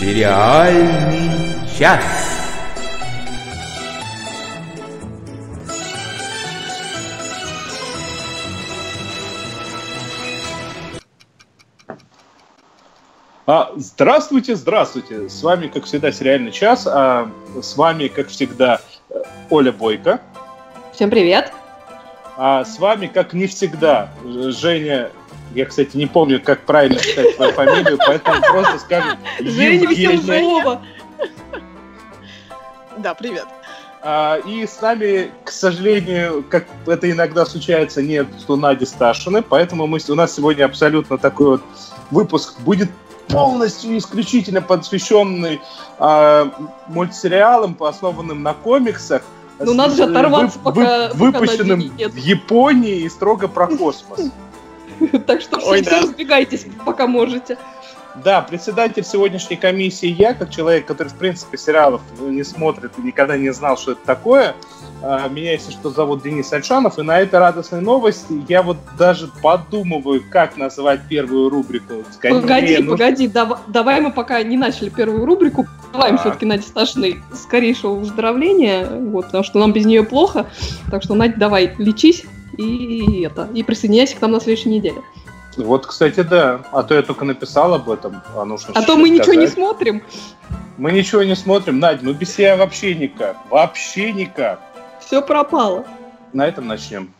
Сериальный час. А, здравствуйте, здравствуйте. С вами, как всегда, сериальный час. А с вами, как всегда, Оля Бойко. Всем привет. А с вами, как не всегда, Женя. Я, кстати, не помню, как правильно читать твою фамилию, поэтому просто скажем Женя Веселова. Да, привет. А, и с нами, к сожалению, как это иногда случается, нет Нади Сташины, поэтому мы, у нас сегодня абсолютно такой вот выпуск будет полностью исключительно посвященный э, мультсериалам, основанным на комиксах. Ну, надо же оторваться, вы, пока... Вы, выпущенным пока в Японии и строго про космос. Так что все разбегайтесь, пока можете. Да, председатель сегодняшней комиссии я, как человек, который, в принципе, сериалов не смотрит и никогда не знал, что это такое. А, меня, если что, зовут Денис Альшанов, и на этой радостной новости я вот даже подумываю, как называть первую рубрику. Скорее, погоди, ну... погоди, дав- давай мы пока не начали первую рубрику, желаем а. все-таки Наде Сташиной скорейшего выздоровления, вот, потому что нам без нее плохо. Так что, Надь, давай, лечись и это, и присоединяйся к нам на следующей неделе. Вот, кстати, да. А то я только написал об этом, а нужно А то мы сказать. ничего не смотрим. Мы ничего не смотрим. Надь, ну без тебя вообще никак. Вообще никак. Все пропало. На этом начнем.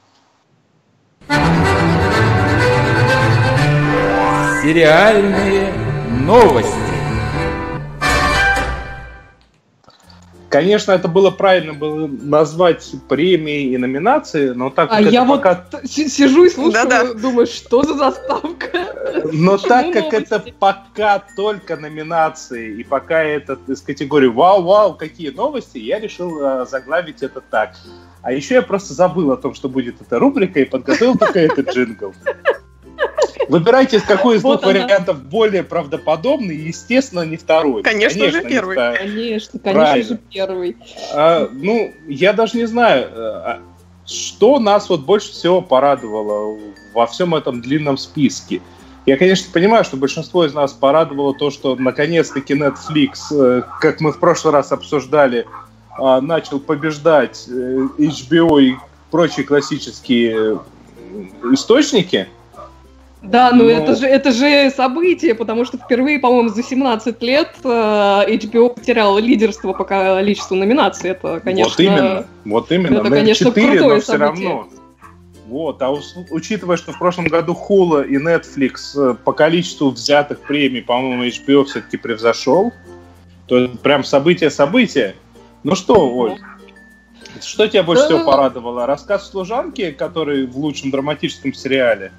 Сериальные новости. Конечно, это было правильно было назвать премии и номинации, но так а я пока... вот сижу и слушаю, Да-да. думаю, что за заставка? Но так как это пока только номинации, и пока это из категории «Вау-вау, какие новости», я решил э, заглавить это так. А еще я просто забыл о том, что будет эта рубрика, и подготовил только этот джингл. Выбирайте, какой из двух вариантов более правдоподобный, и, естественно, не второй. Конечно, конечно же первый. Конечно, конечно же первый. А, ну, я даже не знаю, э, а, что нас вот больше всего порадовало во всем этом длинном списке. Я, конечно, понимаю, что большинство из нас порадовало то, что наконец-таки Netflix, э, как мы в прошлый раз обсуждали, а, начал побеждать э, HBO и прочие классические источники – да, ну Но... это же это же событие, потому что впервые, по-моему, за 17 лет э, HBO потерял лидерство по количеству номинаций. Это, конечно, вот именно, вот именно. Это, конечно, 4, крутое но все событие. равно. Вот, а учитывая, что в прошлом году Hulu и Netflix э, по количеству взятых премий, по-моему, HBO все-таки превзошел, то это прям событие-событие. Ну что, Оль, что тебя больше всего порадовало? Рассказ служанки, который в лучшем драматическом сериале?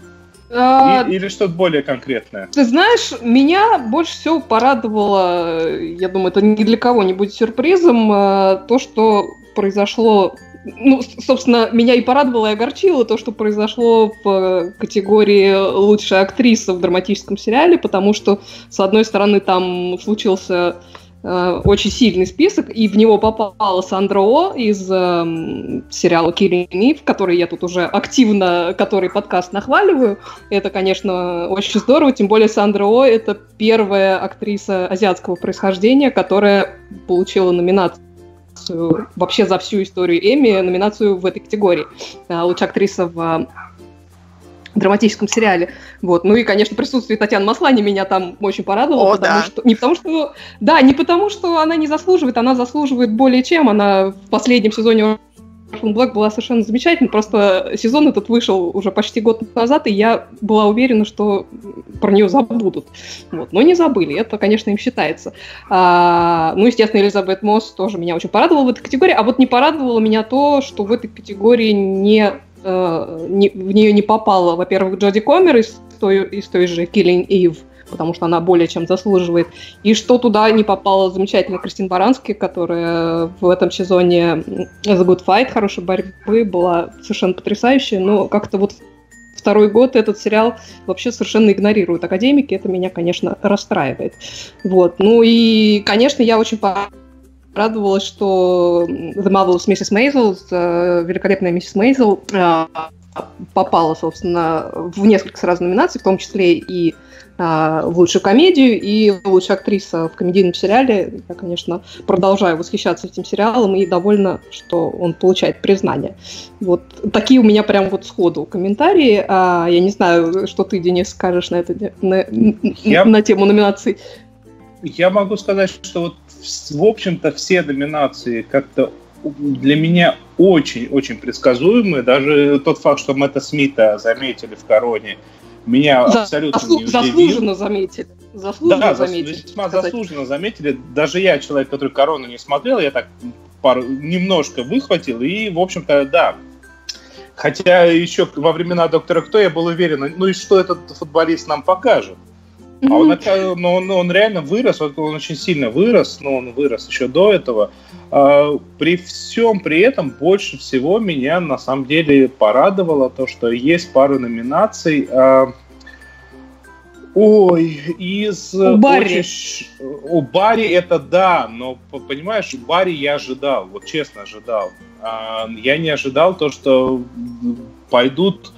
А, или что-то более конкретное? Ты знаешь, меня больше всего порадовало, я думаю, это ни для кого не будет сюрпризом, э, то, что произошло ну, собственно, меня и порадовало, и огорчило то, что произошло в категории лучшая актриса в драматическом сериале, потому что, с одной стороны, там случился Э, очень сильный список, и в него попала Сандра О из э, сериала Killing Eve, который я тут уже активно, который подкаст нахваливаю. Это, конечно, очень здорово, тем более Сандра О — это первая актриса азиатского происхождения, которая получила номинацию вообще за всю историю Эми, номинацию в этой категории. Э, лучшая актриса в драматическом сериале. Вот. Ну и, конечно, присутствие Татьяны Маслани меня там очень порадовало. О, потому да. что, не потому что... Да, не потому что она не заслуживает, она заслуживает более чем. Она в последнем сезоне Orphan Black была совершенно замечательна, просто сезон этот вышел уже почти год назад, и я была уверена, что про нее забудут. Вот. Но не забыли, это, конечно, им считается. А, ну, естественно, Элизабет Мосс тоже меня очень порадовала в этой категории, а вот не порадовало меня то, что в этой категории не э, не, в нее не попала, во-первых, Джоди Комер из той, из той же Killing Eve, потому что она более чем заслуживает, и что туда не попала замечательная Кристин Барански, которая в этом сезоне The Good Fight, хорошей борьбы, была совершенно потрясающая, но как-то вот второй год этот сериал вообще совершенно игнорируют академики, это меня, конечно, расстраивает. Вот. Ну и, конечно, я очень радовалась, что The Marvelous Mrs. Maisel, э, великолепная миссис Мейзел, э, попала, собственно, в несколько сразу номинаций, в том числе и а, в лучшую комедию и лучшая актриса в комедийном сериале. Я, конечно, продолжаю восхищаться этим сериалом и довольна, что он получает признание. Вот такие у меня прям вот сходу комментарии. А, я не знаю, что ты, Денис, скажешь на, это, на, я... на тему номинаций. Я могу сказать, что вот в общем-то все номинации как-то для меня очень-очень предсказуемые. Даже тот факт, что Мэтта Смита заметили в «Короне», меня За, абсолютно заслу, не удивил. Заслуженно заметили. Заслуженно да, заметили. весьма сказать. заслуженно заметили. Даже я, человек, который «Корону» не смотрел, я так пару, немножко выхватил. И, в общем-то, да, Хотя еще во времена доктора Кто я был уверен, ну и что этот футболист нам покажет? А он, но он, он реально вырос, он очень сильно вырос, но он вырос еще до этого. А, при всем при этом больше всего меня на самом деле порадовало то, что есть пару номинаций. А, ой, из... У Барри. Очень, у Барри это да, но, понимаешь, у Барри я ожидал, вот честно ожидал. А, я не ожидал то, что пойдут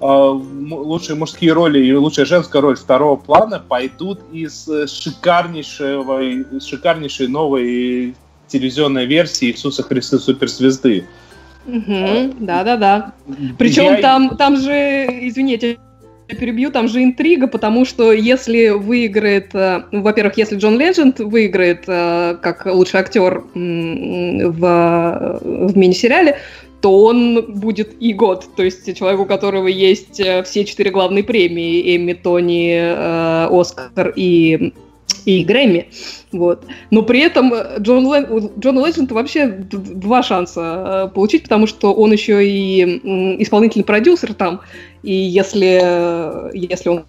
лучшие мужские роли и лучшая женская роль второго плана пойдут из шикарнейшего, шикарнейшей новой телевизионной версии Иисуса Христа Суперзвезды. Да-да-да. Причем я... там, там же, извините, перебью, там же интрига, потому что если выиграет, э, ну, во-первых, если Джон Ледженд выиграет э, как лучший актер в, в мини-сериале, то он будет и год, то есть человек, у которого есть э, все четыре главные премии, Эмми, Тони, э, Оскар и и Грэмми. Вот. Но при этом Джон Лэ... у Джона Ледженда вообще два шанса э, получить, потому что он еще и исполнительный продюсер там, и если, если он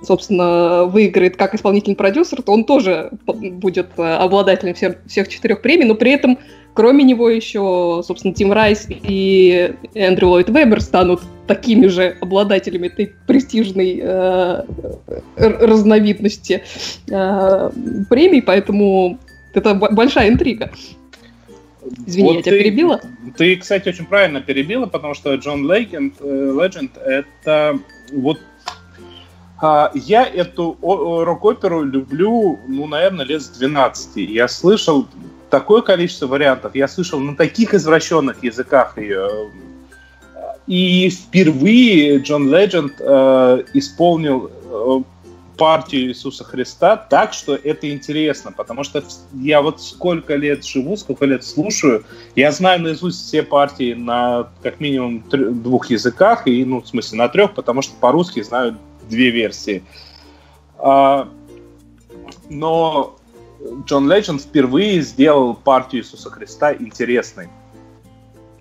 собственно, выиграет как исполнительный продюсер, то он тоже будет обладателем всех, всех четырех премий, но при этом Кроме него еще, собственно, Тим Райс и Эндрю Ллойд Вебер станут такими же обладателями этой престижной э, разновидности э, премий, поэтому это большая интрига. Извини, вот я тебя ты, перебила? Ты, кстати, очень правильно перебила, потому что Джон Легенд, э, Legend это вот а, я эту рок-оперу люблю, ну, наверное, лет с 12. Я слышал такое количество вариантов. Я слышал на таких извращенных языках ее. И впервые Джон Ледженд э, исполнил э, партию Иисуса Христа так, что это интересно, потому что я вот сколько лет живу, сколько лет слушаю, я знаю наизусть все партии на как минимум двух языках, и, ну, в смысле, на трех, потому что по-русски знаю две версии. А, но Джон Ледженд впервые сделал партию Иисуса Христа интересной.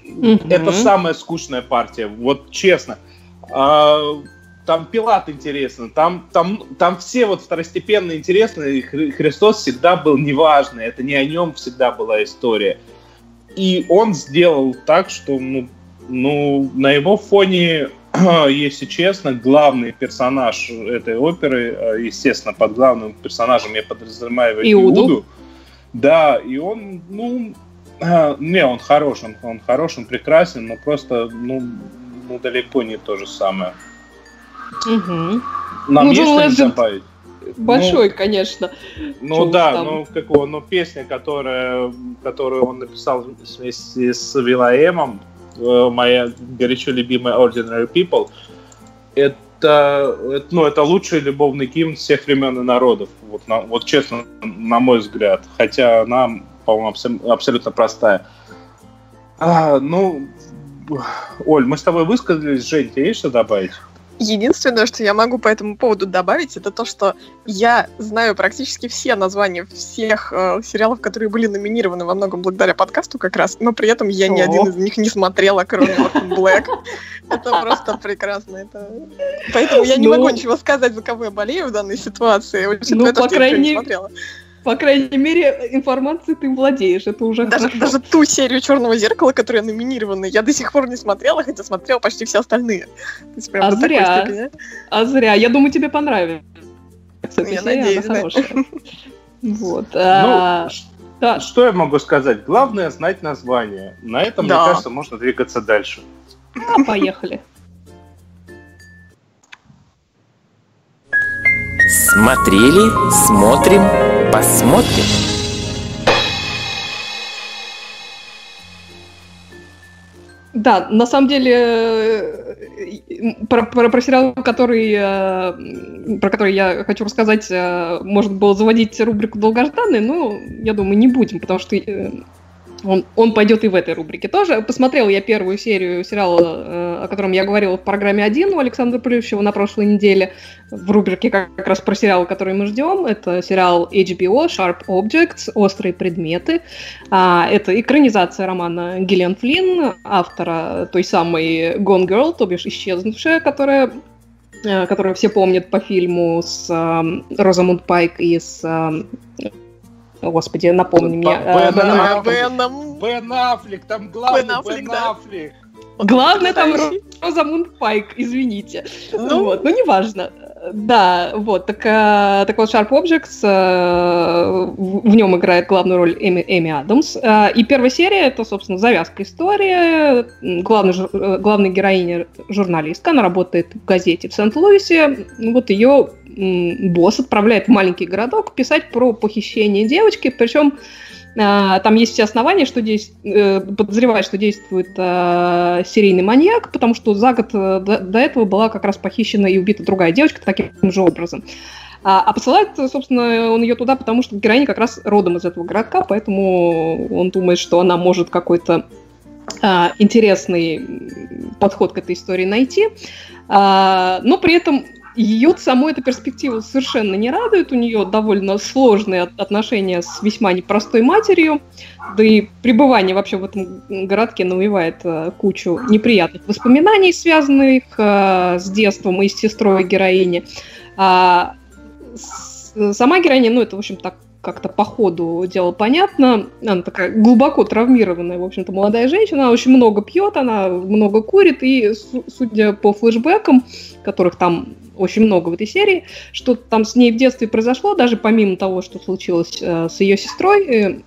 Mm-hmm. Это самая скучная партия, вот честно. А, там Пилат интересно, там, там, там все вот второстепенные интересные, Христос всегда был неважный, это не о нем всегда была история. И он сделал так, что ну, ну, на его фоне если честно, главный персонаж этой оперы, э, естественно, под главным персонажем я подразумеваю Иуду. Иуду. Да, и он, ну, э, не, он хорош, он, он хорош, он прекрасен, но просто, ну, ну далеко не то же самое. Угу. Нам ну, есть что добавить? Большой, ну, конечно. Ну да, там. ну какого, ну песня, которая, которую он написал вместе с Вилаемом, моя горячо любимая Ordinary People, это, это, ну, это лучший любовный гимн всех времен и народов. Вот, на, вот честно, на мой взгляд. Хотя она, по-моему, абсо- абсолютно простая. А, ну, Оль, мы с тобой высказались. Жень, тебе есть что добавить? Единственное, что я могу по этому поводу добавить, это то, что я знаю практически все названия всех э, сериалов, которые были номинированы во многом благодаря подкасту как раз, но при этом я ни один из них не смотрела, кроме Блэк. Это просто прекрасно. Это... Поэтому я не ну, могу ничего сказать, за кого я болею в данной ситуации, учитывая ну, то, что я не смотрела по крайней мере, информацией ты владеешь, это уже даже, хорошо. Даже ту серию «Черного зеркала», которая номинирована, я до сих пор не смотрела, хотя смотрела почти все остальные. То есть, прям а зря, степени. а зря. Я думаю, тебе понравится. Эта я серия, надеюсь, да. Вот. А, ну, да. Что я могу сказать? Главное знать название. На этом, да. мне кажется, можно двигаться дальше. А, поехали. Смотрели, смотрим, посмотрим. Да, на самом деле э, про, про, про сериал, который, э, про который я хочу рассказать, э, может было заводить рубрику долгожданный, но я думаю, не будем, потому что он, он пойдет и в этой рубрике тоже. Посмотрел я первую серию сериала, э, о котором я говорила в программе «Один» у Александра Плющева на прошлой неделе, в рубрике как, как раз про сериал, который мы ждем. Это сериал HBO «Sharp Objects. Острые предметы». А, это экранизация романа Гиллиан Флинн, автора той самой Gone Girl, то бишь «Исчезнувшая», которая э, которую все помнят по фильму с э, Розамунд Пайк и с э, Господи, напомни мне. Бен, э, Бен, Аффлек, там главный Бен Аффлек. Бен Аффлек. Главное там Розамунд Пайк, извините. Ну, вот, ну неважно. Да, вот, так, э, так вот, Sharp Objects, э, в, в нем играет главную роль Эми, Эми Адамс. Э, и первая серия — это, собственно, завязка истории. Главный, э, главная героиня — журналистка, она работает в газете в Сент-Луисе. Вот ее босс отправляет в маленький городок писать про похищение девочки, причем а, там есть все основания, что здесь э, подозревать, что действует э, серийный маньяк, потому что за год э, до, до этого была как раз похищена и убита другая девочка таким же образом. А, а посылает, собственно, он ее туда, потому что героиня как раз родом из этого городка, поэтому он думает, что она может какой-то а, интересный подход к этой истории найти. А, но при этом ее саму эта перспектива совершенно не радует. У нее довольно сложные отношения с весьма непростой матерью. Да и пребывание вообще в этом городке навевает э, кучу неприятных воспоминаний, связанных э, с детством и с сестрой героини. А, сама героиня, ну, это, в общем, так как-то по ходу дела понятно. Она такая глубоко травмированная, в общем-то, молодая женщина. Она очень много пьет, она много курит, и, судя по флешбекам, которых там очень много в этой серии, что там с ней в детстве произошло, даже помимо того, что случилось э, с ее сестрой, э,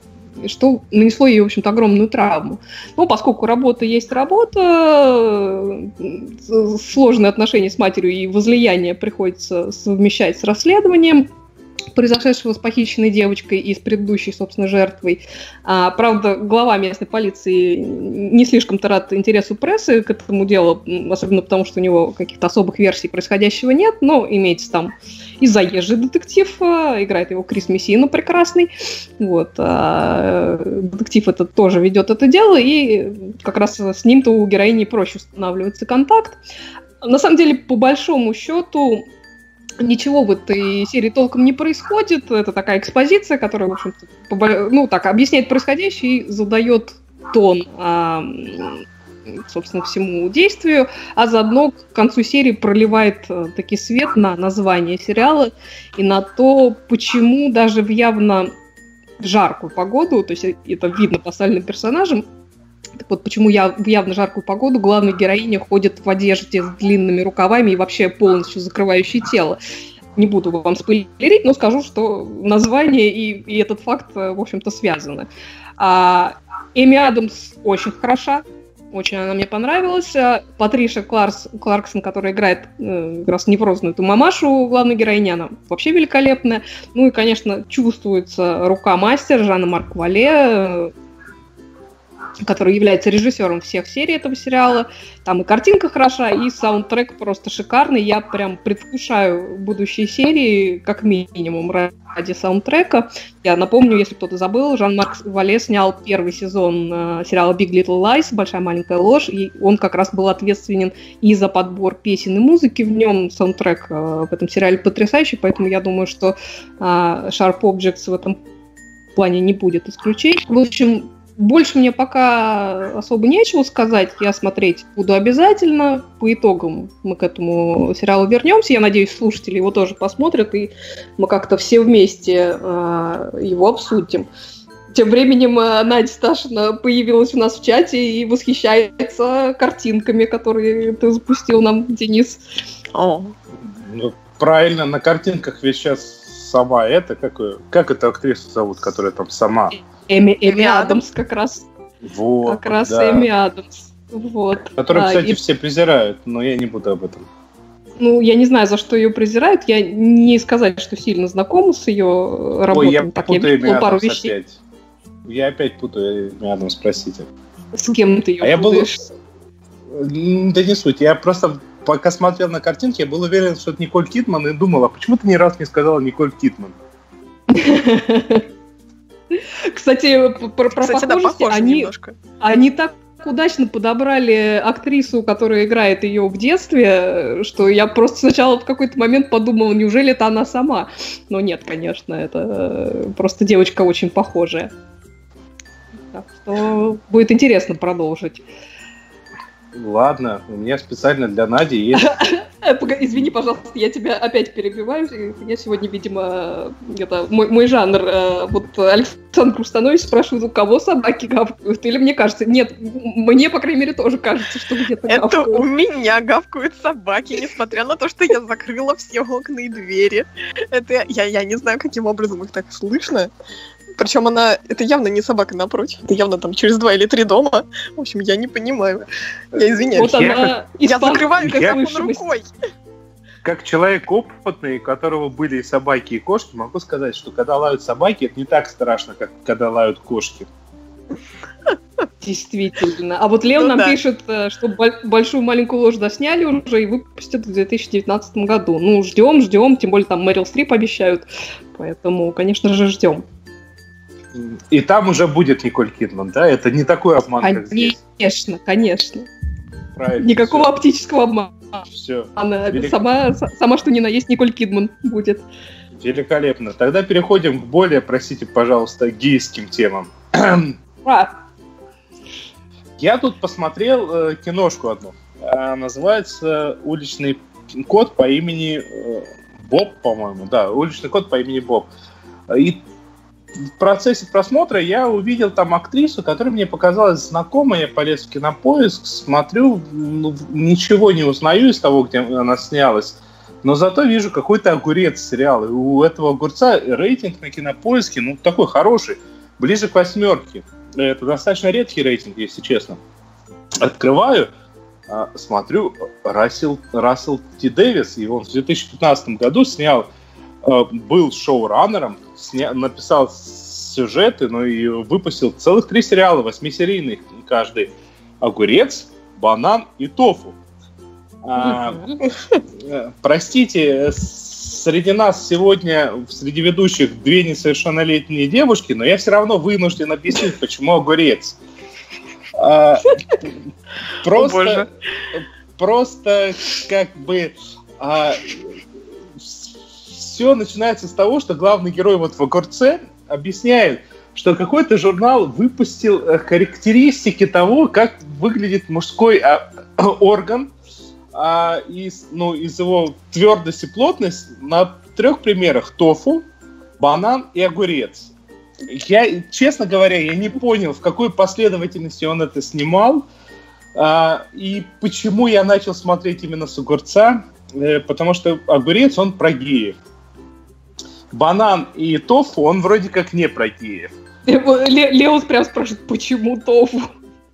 что нанесло ей, в общем-то, огромную травму. Но поскольку работа есть работа, э, сложные отношения с матерью и возлияние приходится совмещать с расследованием, произошедшего с похищенной девочкой и с предыдущей, собственно, жертвой. А, правда, глава местной полиции не слишком-то рад интересу прессы к этому делу, особенно потому, что у него каких-то особых версий происходящего нет, но имеется там и заезжий детектив, а, играет его Крис Мессина прекрасный. Вот. А, детектив это тоже ведет это дело, и как раз с ним-то у героини проще устанавливается контакт. На самом деле, по большому счету, ничего в этой серии толком не происходит. Это такая экспозиция, которая, в общем-то, ну, так, объясняет происходящее и задает тон, а, собственно, всему действию, а заодно к концу серии проливает а, таки свет на название сериала и на то, почему даже в явно жаркую погоду, то есть это видно по остальным персонажам, так вот, почему я в явно жаркую погоду главная героиня ходит в одежде с длинными рукавами и вообще полностью закрывающей тело. Не буду вам спойлерить, но скажу, что название и, и этот факт, э, в общем-то, связаны. А, Эми Адамс очень хороша, очень она мне понравилась. А Патриша Кларс, Кларксон, которая играет э, как раз неврозную эту мамашу главной героини, она вообще великолепная. Ну и, конечно, чувствуется рука мастера Жанна Марк Вале, который является режиссером всех серий этого сериала. Там и картинка хороша, и саундтрек просто шикарный. Я прям предвкушаю будущие серии, как минимум, ради саундтрека. Я напомню, если кто-то забыл, Жан-Марк Вале снял первый сезон э, сериала Big Little Lies, Большая маленькая ложь, и он как раз был ответственен и за подбор песен и музыки в нем. Саундтрек э, в этом сериале потрясающий, поэтому я думаю, что э, Sharp Objects в этом плане не будет исключением. В общем, больше мне пока особо нечего сказать. Я смотреть буду обязательно. По итогам мы к этому сериалу вернемся. Я надеюсь, слушатели его тоже посмотрят, и мы как-то все вместе э, его обсудим. Тем временем э, Надя Сташина появилась у нас в чате и восхищается картинками, которые ты запустил нам, Денис. О. Ну, правильно, на картинках ведь сейчас сама это, как, как эту актрису зовут, которая там сама Эми, Эми Адамс как раз. Вот, как раз да. Эми Адамс. Вот. Который, а, кстати, и... все презирают, но я не буду об этом. Ну, я не знаю, за что ее презирают. Я не сказать, что сильно знакома с ее работой. Ой, я так, путаю видела имя пару Адамс вещей. опять. Я опять путаю имя Адамс, простите. С кем ты ее А я был- путаешь? Да не суть. Я просто пока смотрел на картинки, я был уверен, что это Николь Кидман, и думал, а почему ты ни разу не сказала Николь Кидман? Кстати, п- про, про Кстати, да, похожести, похоже они, немножко. они так удачно подобрали актрису, которая играет ее в детстве, что я просто сначала в какой-то момент подумала, неужели это она сама? Но нет, конечно, это э, просто девочка очень похожая. Так что будет интересно продолжить. Ладно, у меня специально для Нади есть Э, Извини, пожалуйста, я тебя опять перебиваю. Я сегодня, видимо, это мой, мой жанр. э, Вот Александр Установич спрашивает, у кого собаки гавкают? Или мне кажется, нет, мне, по крайней мере, тоже кажется, что где-то Это гавкают. у меня гавкают собаки, несмотря на то, что я закрыла все окна и двери. Это я, я не знаю, каким образом их так слышно. Причем она, это явно не собака напротив, это явно там через два или три дома. В общем, я не понимаю. Я извиняюсь. Вот Я она Я закрываю я- телефон слышимость. рукой. как человек опытный, у которого были и собаки, и кошки, могу сказать, что когда лают собаки, это не так страшно, как когда лают кошки. Действительно. А вот Лео Ну нам да. пишет, э, что боль- большую маленькую ложь досняли уже и выпустят в 2019 году. Ну, ждем, ждем, тем более там Мэрил Стрип обещают. Поэтому, конечно же, ждем. И там уже будет Николь Кидман, да? Это не такой обман, как здесь. Конечно, конечно. Правильно. Никакого оптического обмана. Все. Она Велик- сама, сама что ни на есть Николь Кидман будет. Великолепно. Тогда переходим к более, простите, пожалуйста, гейским темам. А, Я тут посмотрел э, киношку одну. А, называется «Уличный кот по имени э, Боб», по-моему. Да, «Уличный кот по имени Боб». И в процессе просмотра я увидел там актрису, которая мне показалась знакомой. Я полез в кинопоиск, смотрю, ну, ничего не узнаю из того, где она снялась. Но зато вижу какой-то огурец сериал. И у этого огурца рейтинг на кинопоиске, ну, такой хороший, ближе к восьмерке. Это достаточно редкий рейтинг, если честно. Открываю, а, смотрю, Рассел, Рассел Т. Дэвис, и он в 2015 году снял, был шоураннером, сня- написал сюжеты, ну и выпустил целых три сериала, восьмисерийных каждый. Огурец, банан и тофу. А, Э, Простите, э, среди нас сегодня, среди ведущих, две несовершеннолетние девушки, но я все равно вынужден объяснить, почему огурец. А, Просто, просто как бы все начинается с того, что главный герой вот в огурце объясняет, что какой-то журнал выпустил э, характеристики того, как выглядит мужской а, орган, а, из, ну, из его твердость и плотность на трех примерах тофу, банан и огурец. Я, честно говоря, я не понял, в какой последовательности он это снимал, а, и почему я начал смотреть именно с огурца, э, потому что огурец, он про геев. Банан и тофу, он вроде как не про геев. Ле- Лео прям спрашивает, почему тофу?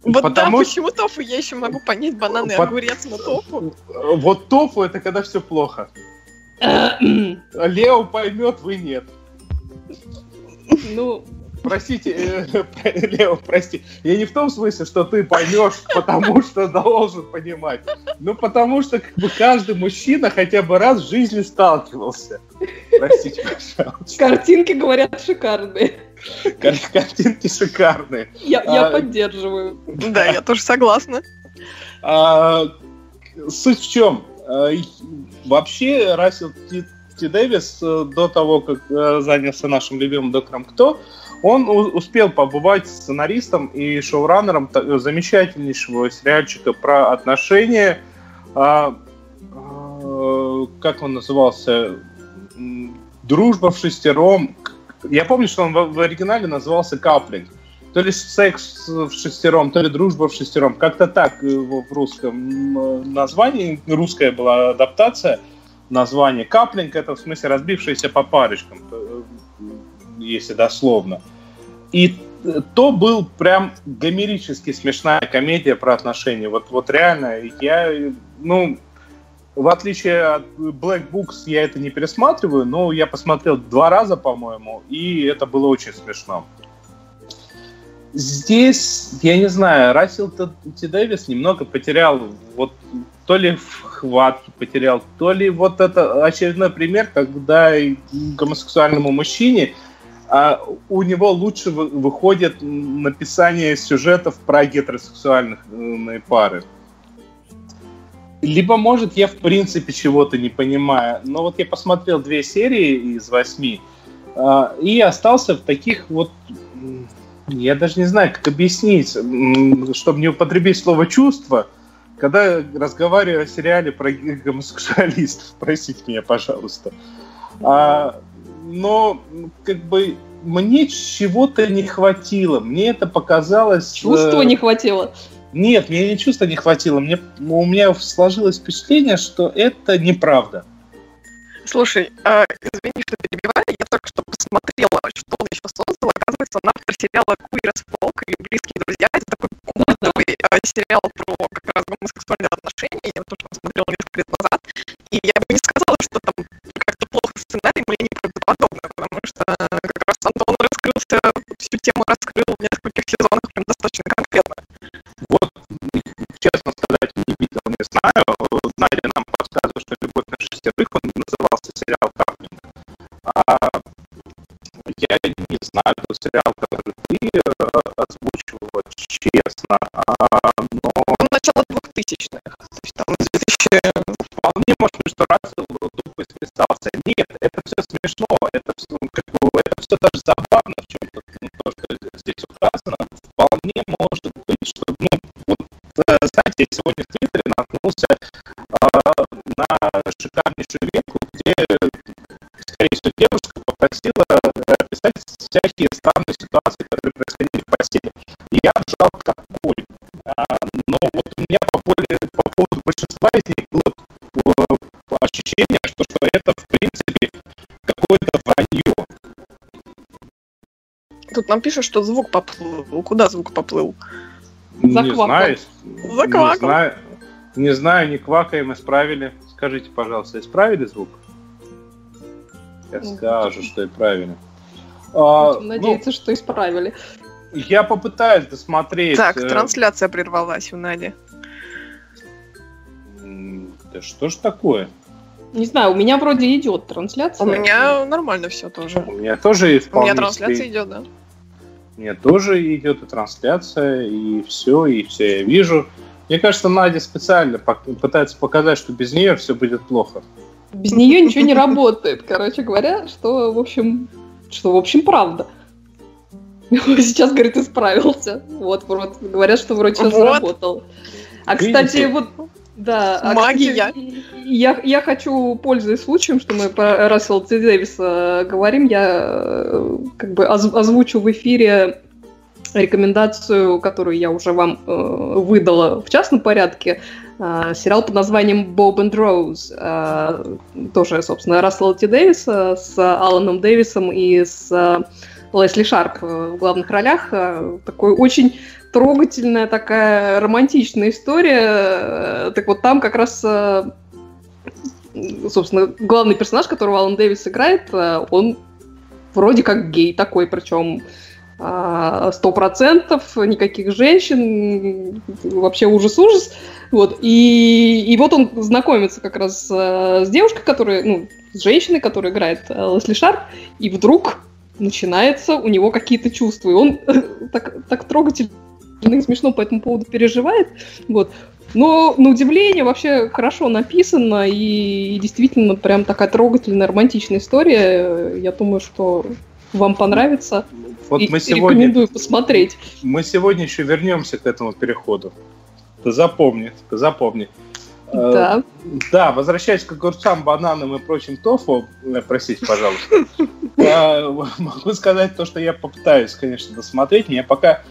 Вот Потому да, что- почему тофу я еще могу понять, банан и По- огурец, но тофу. Э, Вот тофу это когда все плохо. Лео поймет, вы нет. Ну, Простите, э, Лео, прости. Я не в том смысле, что ты поймешь, потому что должен понимать. Ну, потому что как бы каждый мужчина хотя бы раз в жизни сталкивался. Простите, пожалуйста. картинки, говорят, шикарные. Кар- Картинки шикарные. Я, я А, поддерживаю. Да, я тоже согласна. А, суть в чем? А, Вообще, Рассел Т. Т. Дэвис э, до того, как э, занялся нашим любимым доктором Кто, он успел побывать сценаристом и шоураннером та- замечательнейшего сериальчика про отношения. а, а, как он назывался? Дружба в шестером. Я помню, что он в, оригинале назывался Каплинг. То ли секс в шестером, то ли дружба в шестером. Как-то так его в русском э, названии. Русская была адаптация названия. Каплинг это в смысле разбившиеся по парочкам, э, если дословно. И то был прям гомерически смешная комедия про отношения. Вот, вот реально, я, ну, в отличие от Black Books, я это не пересматриваю, но я посмотрел два раза, по-моему, и это было очень смешно. Здесь, я не знаю, Рассел Т. Дэвис немного потерял, вот то ли в хватке потерял, то ли вот это очередной пример, когда гомосексуальному мужчине а у него лучше выходит написание сюжетов про гетеросексуальных э, пары. Либо, может, я в принципе чего-то не понимаю. Но вот я посмотрел две серии из восьми э, и остался в таких вот... Я даже не знаю, как объяснить, чтобы не употребить слово «чувство», когда разговариваю о сериале про гомосексуалистов. Простите меня, пожалуйста. А, но как бы мне чего-то не хватило. Мне это показалось... Чувства э... не хватило. Нет, мне не чувства не хватило. Мне, у меня сложилось впечатление, что это неправда. Слушай, э, извини, что перебиваю, я только что посмотрела, что он еще создал. Оказывается, он автор сериала «Queer as Folk» или «Близкие друзья». Это такой культовый э, сериал про как раз гомосексуальные отношения. Я тоже посмотрела несколько лет назад. И я бы не сказала, что там как-то плохо сценарий или неправдоподобно, потому что как раз Антон раскрылся, всю тему раскрыл в нескольких сезонах прям достаточно конкретно. Вот, честно сказать, не видел, не знаю. Надя нам подсказывает, что «Любовь на шестерых» он назывался сериал «Капнинг». А, я не знаю, тот сериал, который ты э, озвучивала, честно, а, но... Он начало 2000-х, то есть там 2000... Вполне может быть, что Рассел тупо списался. Нет, это все смешно, это все, как бы, это все даже забавно чем-то, ну, то, что здесь указано. Вполне может быть, что, ну, вот, э, знаете, я сегодня в Твиттере наткнулся э, на шикарнейшую ветку, где, скорее всего, девушка попросила описать всякие странные ситуации, которые происходили в постели. И я ржал как конь. А, но вот у меня по, более, по поводу большинства из них было ощущение, что, что это, в принципе, какое-то вранье. Тут нам пишут, что звук поплыл. Куда звук поплыл? Не знаю. Не знаю, не знаю, не квакаем, исправили. Скажите, пожалуйста, исправили звук? Я ну, скажу, что и правильно. А, надеяться, ну, что исправили. Я попытаюсь досмотреть. Так, э, трансляция прервалась у Нади. Да что ж такое? Не знаю, у меня вроде идет трансляция. У меня нормально все тоже. У меня тоже У меня трансляция идет, да. У меня тоже идет и трансляция, и все, и все я вижу. Мне кажется, Надя специально пытается показать, что без нее все будет плохо. Без нее ничего не работает, короче говоря, что, в общем, что, в общем, правда. Сейчас, говорит, исправился. Вот, вот говорят, что вроде сейчас вот. заработал. А, кстати, Видите? вот да, а, Магия. Кстати, я, я хочу, пользуясь случаем, что мы про Рассела Т. Дэвиса говорим, я э, как бы озвучу в эфире рекомендацию, которую я уже вам э, выдала в частном порядке. Э, сериал под названием Bob and Rose. Э, тоже, собственно, Рассела Т. Дэвиса с Аланом Дэвисом и с э, Лесли Шарп в главных ролях. Э, такой очень трогательная такая романтичная история. Так вот там как раз, э, собственно, главный персонаж, которого Алан Дэвис играет, э, он вроде как гей такой, причем э, сто процентов, никаких женщин, вообще ужас-ужас. Вот. И, и вот он знакомится как раз с девушкой, которая, ну, с женщиной, которая играет Лесли Шарп, и вдруг начинается у него какие-то чувства. И он так, так трогательно и смешно по этому поводу переживает. Вот. Но, на удивление, вообще хорошо написано, и, и действительно прям такая трогательная, романтичная история. Я думаю, что вам понравится. Вот и, мы сегодня, рекомендую посмотреть. Мы сегодня еще вернемся к этому переходу. Ты запомни, ты запомни. Да. Э, да, возвращаясь к огурцам, бананам и прочим тофу, э, простите, пожалуйста, могу сказать то, что я попытаюсь, конечно, досмотреть. Мне пока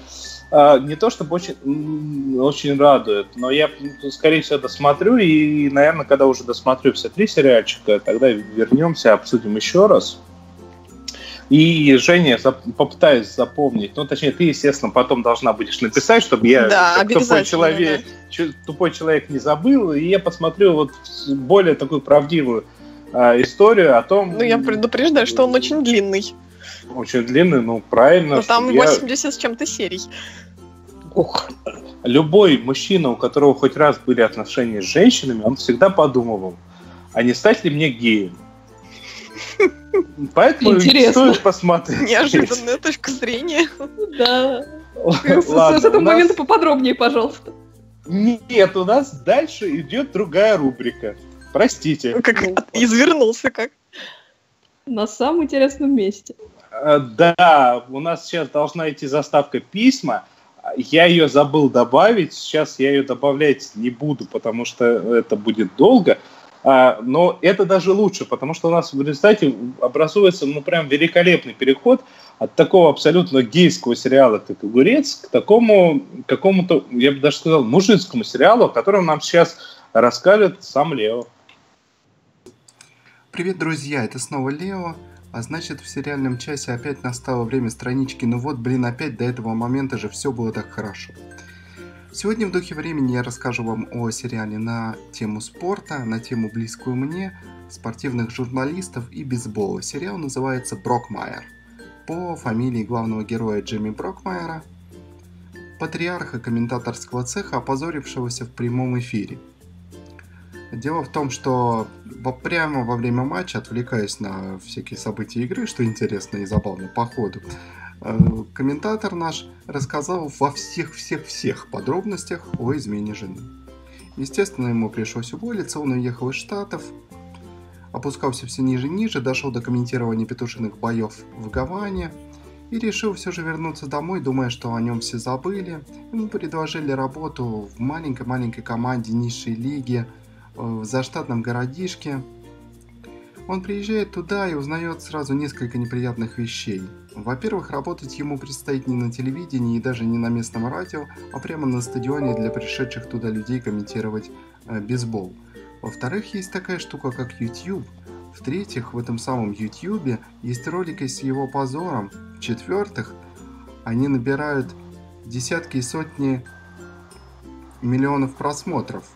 не то чтобы очень, очень радует, но я, скорее всего, досмотрю, и, наверное, когда уже досмотрю все три сериальчика, тогда вернемся, обсудим еще раз. И, Женя, попытаюсь запомнить, ну, точнее, ты, естественно, потом должна будешь написать, чтобы я, да, как тупой человек, да. тупой человек не забыл, и я посмотрю вот более такую правдивую а, историю о том... Ну, я предупреждаю, что он очень длинный. Очень длинный, ну, правильно. Но там чтоб я- 80 с чем-то серий. Ух. Любой мужчина, у которого хоть раз были отношения с женщинами, он всегда подумывал, а не стать ли мне геем? Поэтому Интересно. стоит посмотреть. Неожиданная точка зрения. Да. С- Ладно, С этого нас- момента поподробнее, пожалуйста. Нет, у нас дальше идет другая рубрика. Простите. Как Ну, извернулся как. На самом интересном месте. А, Да, у нас сейчас должна идти заставка письма. Я ее забыл добавить. Сейчас я ее добавлять не буду, потому что это будет долго. А, Но это даже лучше, потому что у нас в результате образуется ну прям великолепный переход от такого абсолютно гейского сериала, как «Огурец», к такому какому-то, я бы даже сказал, мужицкому сериалу, о котором нам сейчас расскажет сам Лео. Привет, друзья, это снова Лео. А значит, в сериальном часе опять настало время странички. Ну вот, блин, опять до этого момента же все было так хорошо. Сегодня в духе времени я расскажу вам о сериале на тему спорта, на тему близкую мне, спортивных журналистов и бейсбола. Сериал называется «Брокмайер» по фамилии главного героя Джимми Брокмайера, патриарха комментаторского цеха, опозорившегося в прямом эфире. Дело в том, что прямо во время матча, отвлекаясь на всякие события игры, что интересно и забавно по ходу, э, комментатор наш рассказал во всех-всех-всех подробностях о измене жены. Естественно, ему пришлось уволиться, он уехал из Штатов, опускался все ниже и ниже, дошел до комментирования петушиных боев в Гаване и решил все же вернуться домой, думая, что о нем все забыли. Ему предложили работу в маленькой-маленькой команде низшей лиги, в заштатном городишке. Он приезжает туда и узнает сразу несколько неприятных вещей. Во-первых, работать ему предстоит не на телевидении и даже не на местном радио, а прямо на стадионе для пришедших туда людей комментировать э, бейсбол. Во-вторых, есть такая штука, как YouTube. В-третьих, в этом самом YouTube есть ролики с его позором. В-четвертых, они набирают десятки и сотни миллионов просмотров.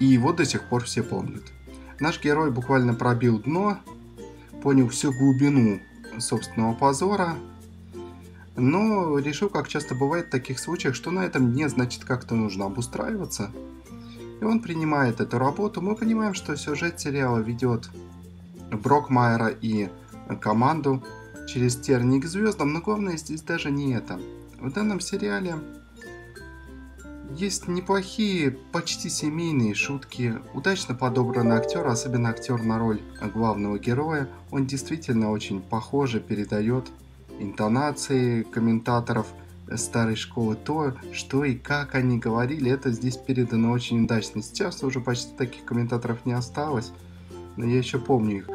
И его до сих пор все помнят. Наш герой буквально пробил дно, понял всю глубину собственного позора, но решил, как часто бывает в таких случаях, что на этом дне, значит, как-то нужно обустраиваться. И он принимает эту работу. Мы понимаем, что сюжет сериала ведет Брокмайера и команду через терник к звездам, но главное здесь даже не это. В данном сериале есть неплохие, почти семейные шутки, удачно подобранный актер, особенно актер на роль главного героя. Он действительно очень похоже передает интонации комментаторов старой школы, то, что и как они говорили, это здесь передано очень удачно. Сейчас уже почти таких комментаторов не осталось, но я еще помню их.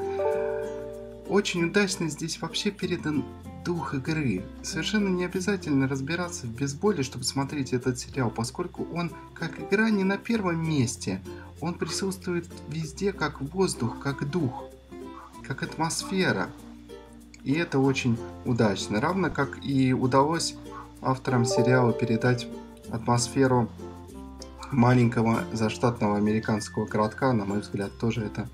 Очень удачно здесь вообще передан дух игры. Совершенно не обязательно разбираться в бейсболе, чтобы смотреть этот сериал, поскольку он, как игра, не на первом месте. Он присутствует везде как воздух, как дух, как атмосфера. И это очень удачно. Равно как и удалось авторам сериала передать атмосферу маленького заштатного американского городка, на мой взгляд, тоже это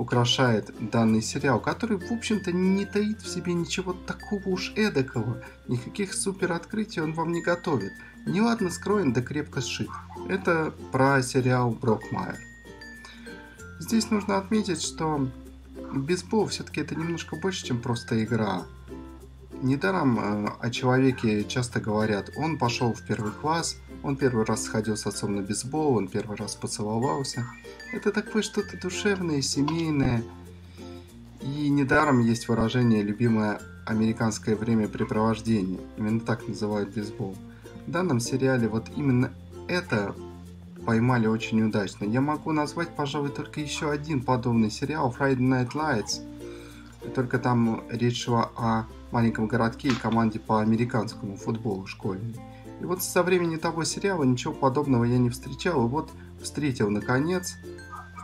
украшает данный сериал, который, в общем-то, не таит в себе ничего такого уж эдакого. Никаких супер открытий он вам не готовит. Неладно скроен, да крепко сшит. Это про сериал Брокмайер. Здесь нужно отметить, что бейсбол все-таки это немножко больше, чем просто игра. Недаром э, о человеке часто говорят, он пошел в первый класс, он первый раз сходил с отцом на бейсбол, он первый раз поцеловался. Это такое что-то душевное, семейное. И недаром есть выражение «любимое американское времяпрепровождение». Именно так называют бейсбол. В данном сериале вот именно это поймали очень удачно. Я могу назвать, пожалуй, только еще один подобный сериал Friday Night Lights. Только там речь шла о маленьком городке и команде по американскому футболу школьной. И вот со времени того сериала ничего подобного я не встречал. И вот встретил наконец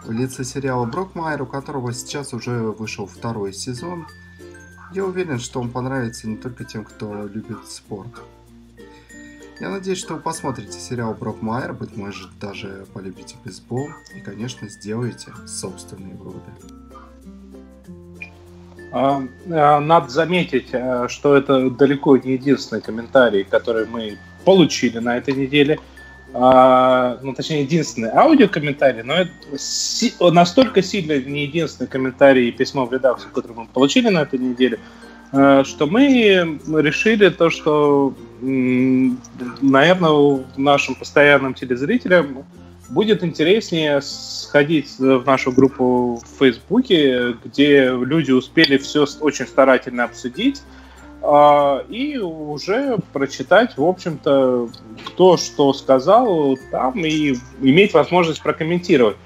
в лице сериала Брокмайер, у которого сейчас уже вышел второй сезон. Я уверен, что он понравится не только тем, кто любит спорт. Я надеюсь, что вы посмотрите сериал Брок Майер, быть может, даже полюбите бейсбол и, конечно, сделаете собственные выводы. А, а, Надо заметить, а, что это далеко не единственный комментарий, который мы получили на этой неделе. А, ну, точнее, единственный аудиокомментарий, но это си- настолько сильно не единственный комментарий и письмо в редакцию, который мы получили на этой неделе, а, что мы решили то, что, наверное, нашим постоянным телезрителям будет интереснее сходить в нашу группу в Фейсбуке, где люди успели все очень старательно обсудить, и уже прочитать, в общем-то, кто что сказал там, и иметь возможность прокомментировать.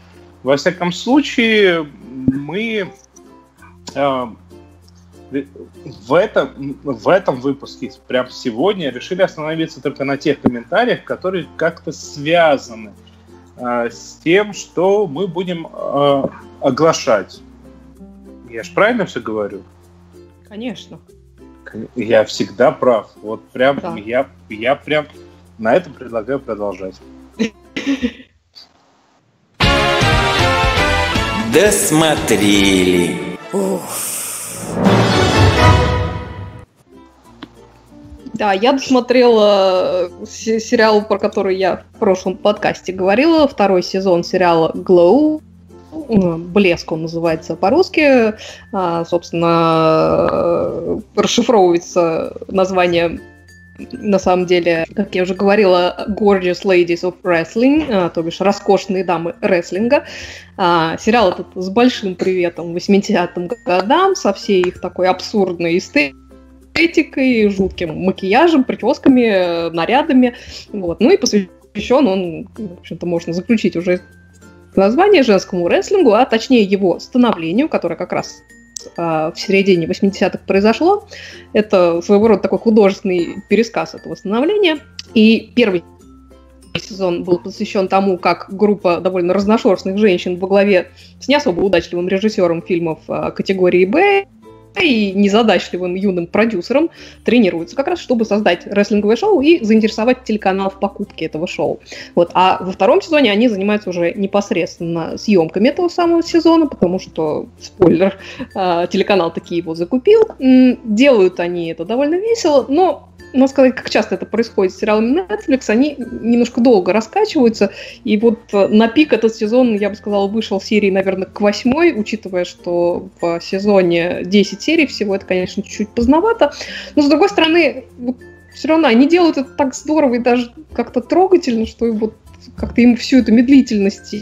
Во всяком случае, мы а, в этом, в этом выпуске, прям сегодня, решили остановиться только на тех комментариях, которые как-то связаны э, с тем, что мы будем оглашать. Я же правильно все говорю? Конечно. Я всегда прав. Вот прям Да. я, я прям на этом предлагаю продолжать. Досмотрели. Да, я досмотрела э, се- сериал, про который я в прошлом подкасте говорила, второй сезон сериала Glow. Э, Блеск он называется по-русски. А, собственно, э, расшифровывается название на самом деле, как я уже говорила, Gorgeous Ladies of Wrestling, а, то бишь роскошные дамы рестлинга. А, сериал этот с большим приветом 80-м годам, со всей их такой абсурдной эстетикой, жутким макияжем, прическами, э, нарядами. Вот. Ну и посвящен он, в общем-то, можно заключить уже название женскому рестлингу, а точнее его становлению, которое как раз а, в середине 80-х произошло. Это своего рода такой художественный пересказ этого становления. И первый сезон был посвящен тому, как группа довольно разношерстных женщин во главе с не особо удачливым режиссером фильмов а, категории «Б» и незадачливым юным продюсером тренируются как раз, чтобы создать рестлинговое шоу и заинтересовать телеканал в покупке этого шоу. Вот. А во втором сезоне они занимаются уже непосредственно съемками этого самого сезона, потому что, спойлер, а, телеканал таки его закупил. Делают они это довольно весело, но надо сказать, как часто это происходит с сериалами Netflix, они немножко долго раскачиваются, и вот э, на пик этот сезон, я бы сказала, вышел серии, наверное, к восьмой, учитывая, что в сезоне 10 серий всего, это, конечно, чуть-чуть поздновато, но, с другой стороны, все равно они делают это так здорово и даже как-то трогательно, что вот как-то им всю эту медлительность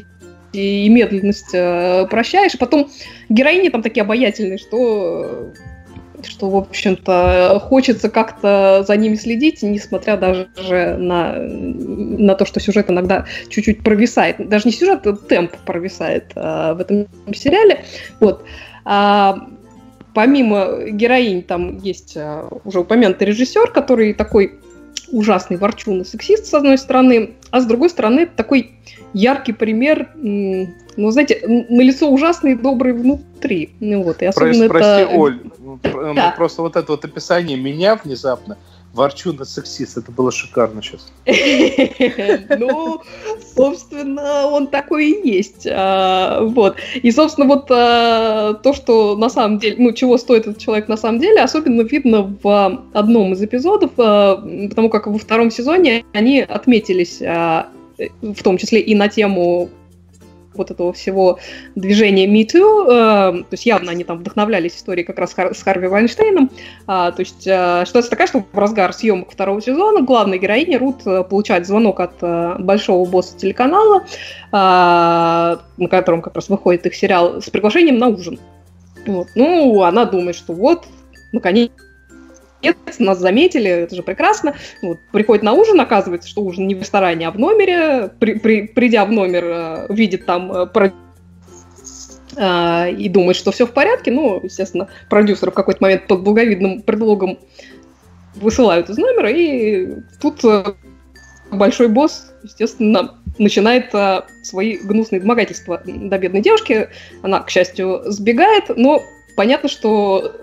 и- медленность э, прощаешь, и потом героини там такие обаятельные, что что, в общем-то, хочется как-то за ними следить, несмотря даже на, на то, что сюжет иногда чуть-чуть провисает. Даже не сюжет, а темп провисает а, в этом сериале. Вот. А, помимо героинь там есть а, уже упомянутый режиссер, который такой ужасный ворчун и сексист, с одной стороны, а с другой стороны, это такой яркий пример, ну, знаете, на лицо ужасный добрый внутри. Ну, вот, и особенно Прости, это... Оль, ну, про- ну, Да. просто вот это вот описание меня внезапно, ворчу на сексист, это было шикарно сейчас. Ну, собственно, он такой и есть. А, Вот. И, собственно, вот а, то, что на самом деле, ну, чего стоит этот человек на самом деле, особенно видно в одном из эпизодов, а, потому как во втором сезоне они отметились, в том числе и на тему вот этого всего движения Me Too, э, то есть явно они там вдохновлялись историей как раз с Харви Вайнштейном, а, то есть э, ситуация такая, что в разгар съемок второго сезона главная героиня Рут э, получает звонок от э, большого босса телеканала, а, на котором как раз выходит их сериал, с приглашением на ужин. Вот. Ну, она думает, что вот, наконец нас заметили, это же прекрасно. Вот, приходит на ужин, оказывается, что ужин не в ресторане, а в номере. При- при- придя в номер, э, видит там э, э, и думает, что все в порядке. Ну, естественно, продюсеры в какой-то момент под благовидным предлогом высылают из номера, и тут большой босс, естественно, начинает свои гнусные домогательства до бедной девушки. Она, к счастью, сбегает, но понятно, что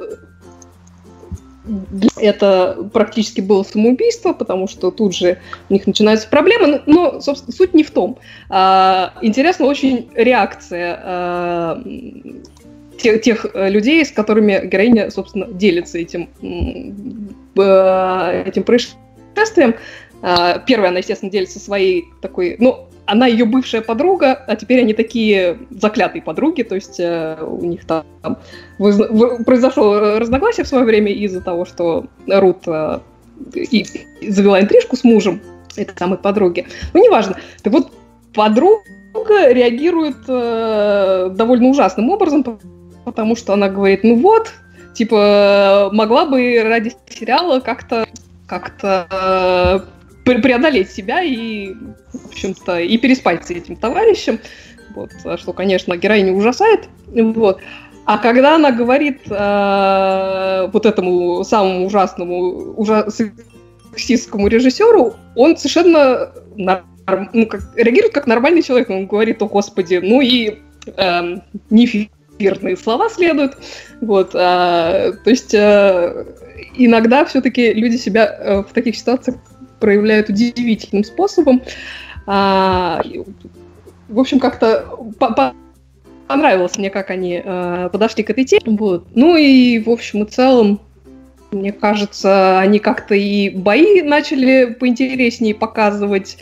это практически было самоубийство, потому что тут же у них начинаются проблемы. Но, собственно, суть не в том. А, интересна очень реакция а, тех, тех людей, с которыми героиня, собственно, делится этим, этим происшествием. А, первая, она, естественно, делится своей такой, ну, она ее бывшая подруга, а теперь они такие заклятые подруги, то есть э, у них там воз... произошло разногласие в свое время из-за того, что Рут э, и завела интрижку с мужем этой самой подруги. Ну, неважно. Так вот, подруга реагирует э, довольно ужасным образом, потому что она говорит, ну вот, типа, могла бы ради сериала как-то как-то преодолеть себя и, в общем-то, и переспать с этим товарищем. Вот, что, конечно, героиню ужасает. Вот. А когда она говорит э, вот этому самому ужасному, ужа сексистскому режиссеру, он совершенно ну, как, реагирует как нормальный человек. Он говорит, о господи, ну и э, неэфирные слова следуют. Вот, э, то есть э, иногда все-таки люди себя э, в таких ситуациях проявляют удивительным способом. А, в общем, как-то понравилось мне, как они э, подошли к этой теме. Вот. Ну и, в общем и целом, мне кажется, они как-то и бои начали поинтереснее показывать,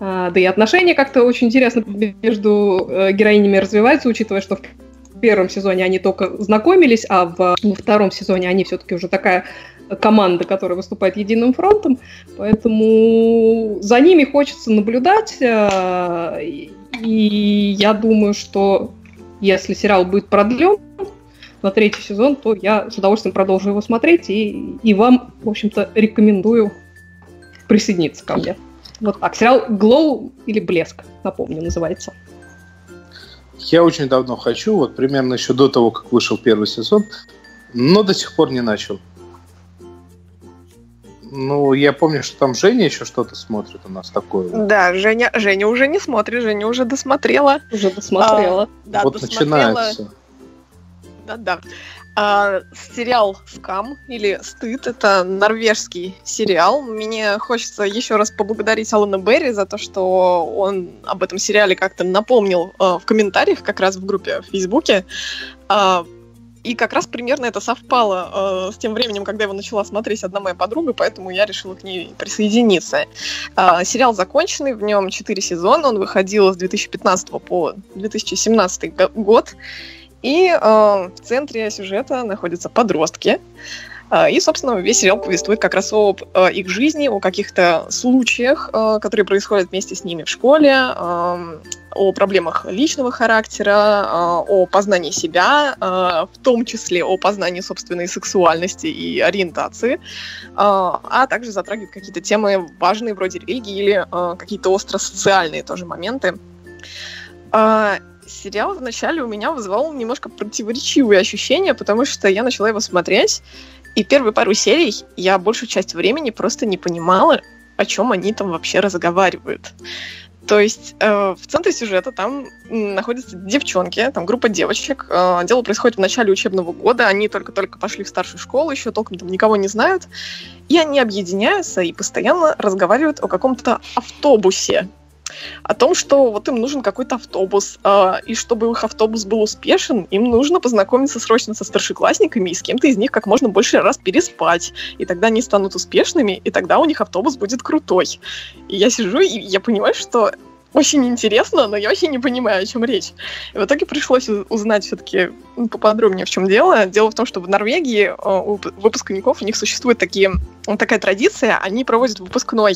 э, да и отношения как-то очень интересно между э, героинями развиваются, учитывая, что в первом сезоне они только знакомились, а в, во втором сезоне они все-таки уже такая команда, которая выступает единым фронтом, поэтому за ними хочется наблюдать, э, и я думаю, что если сериал будет продлен на третий сезон, то я с удовольствием продолжу его смотреть, и, и вам, в общем-то, рекомендую присоединиться ко мне. Вот так. Сериал «Glow» или «Блеск», напомню, называется. Я очень давно хочу, вот примерно еще до того, как вышел первый сезон, но до сих пор не начал. Ну, я помню, что там Женя еще что-то смотрит у нас такое. Да, Женя, Женя уже не смотрит, Женя уже досмотрела. Уже досмотрела. А, да, вот досмотрела. начинается. Да-да. А, сериал «Скам» или «Стыд» — это норвежский сериал. Мне хочется еще раз поблагодарить Алана Берри за то, что он об этом сериале как-то напомнил а, в комментариях как раз в группе в Фейсбуке. А, и как раз примерно это совпало э, с тем временем, когда его начала смотреть одна моя подруга, поэтому я решила к ней присоединиться. Э, сериал законченный, в нем 4 сезона, он выходил с 2015 по 2017 год. И э, в центре сюжета находятся подростки. А, и, собственно, весь сериал повествует как раз об э, их жизни, о каких-то случаях, э, которые происходят вместе с ними в школе, о проблемах личного характера, э, о познании себя, в том числе о познании собственной сексуальности и ориентации, а также затрагивает какие-то темы важные вроде религии или какие-то остро-социальные тоже моменты сериал вначале у меня вызывал немножко противоречивые ощущения, потому что я начала его смотреть, и первые пару серий я большую часть времени просто не понимала, о чем они там вообще разговаривают. То есть э, в центре сюжета там находятся девчонки, там группа девочек. Э, дело происходит в начале учебного года, они только-только пошли в старшую школу, еще толком там никого не знают. И они объединяются и постоянно разговаривают о каком-то автобусе, о том, что вот им нужен какой-то автобус, э, и чтобы их автобус был успешен, им нужно познакомиться срочно со старшеклассниками и с кем-то из них как можно больше раз переспать. И тогда они станут успешными, и тогда у них автобус будет крутой. И я сижу, и я понимаю, что очень интересно, но я вообще не понимаю, о чем речь. И в итоге пришлось узнать все-таки поподробнее, в чем дело. Дело в том, что в Норвегии э, у выпускников у них существует такие, такая традиция, они проводят выпускной,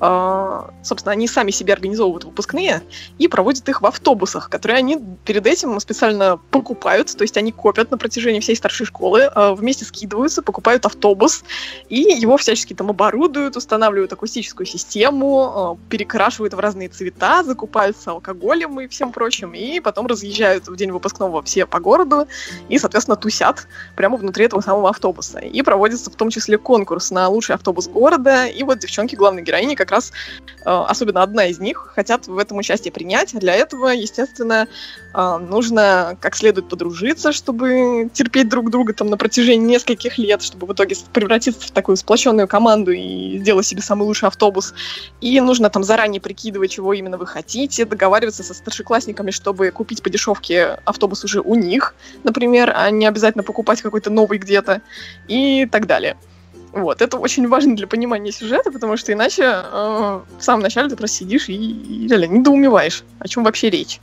э, собственно, они сами себе организовывают выпускные и проводят их в автобусах, которые они перед этим специально покупают, то есть они копят на протяжении всей старшей школы, э, вместе скидываются, покупают автобус, и его всячески там оборудуют, устанавливают акустическую систему, перекрашивают в разные цвета, закупаются алкоголем и всем прочим, и потом разъезжают в день выпускного все по городу и, соответственно, тусят прямо внутри этого самого автобуса. И проводится в том числе конкурс на лучший автобус города, и вот девчонки главной героини как раз, э, особенно одна из них, хотят в этом участие принять, для этого, естественно, э, нужно как следует подружиться, чтобы терпеть друг друга там на протяжении нескольких лет, чтобы в итоге превратиться в такую сплоченную команду и сделать себе самый лучший автобус. И нужно там заранее прикидывать, чего именно вы хотите, договариваться со старшеклассниками, чтобы купить по дешевке автобус уже у них, например, а не обязательно покупать какой-то новый где-то и так далее. Вот, это очень важно для понимания сюжета, потому что иначе э, в самом начале ты просто сидишь и, и реально недоумеваешь, о чем вообще речь.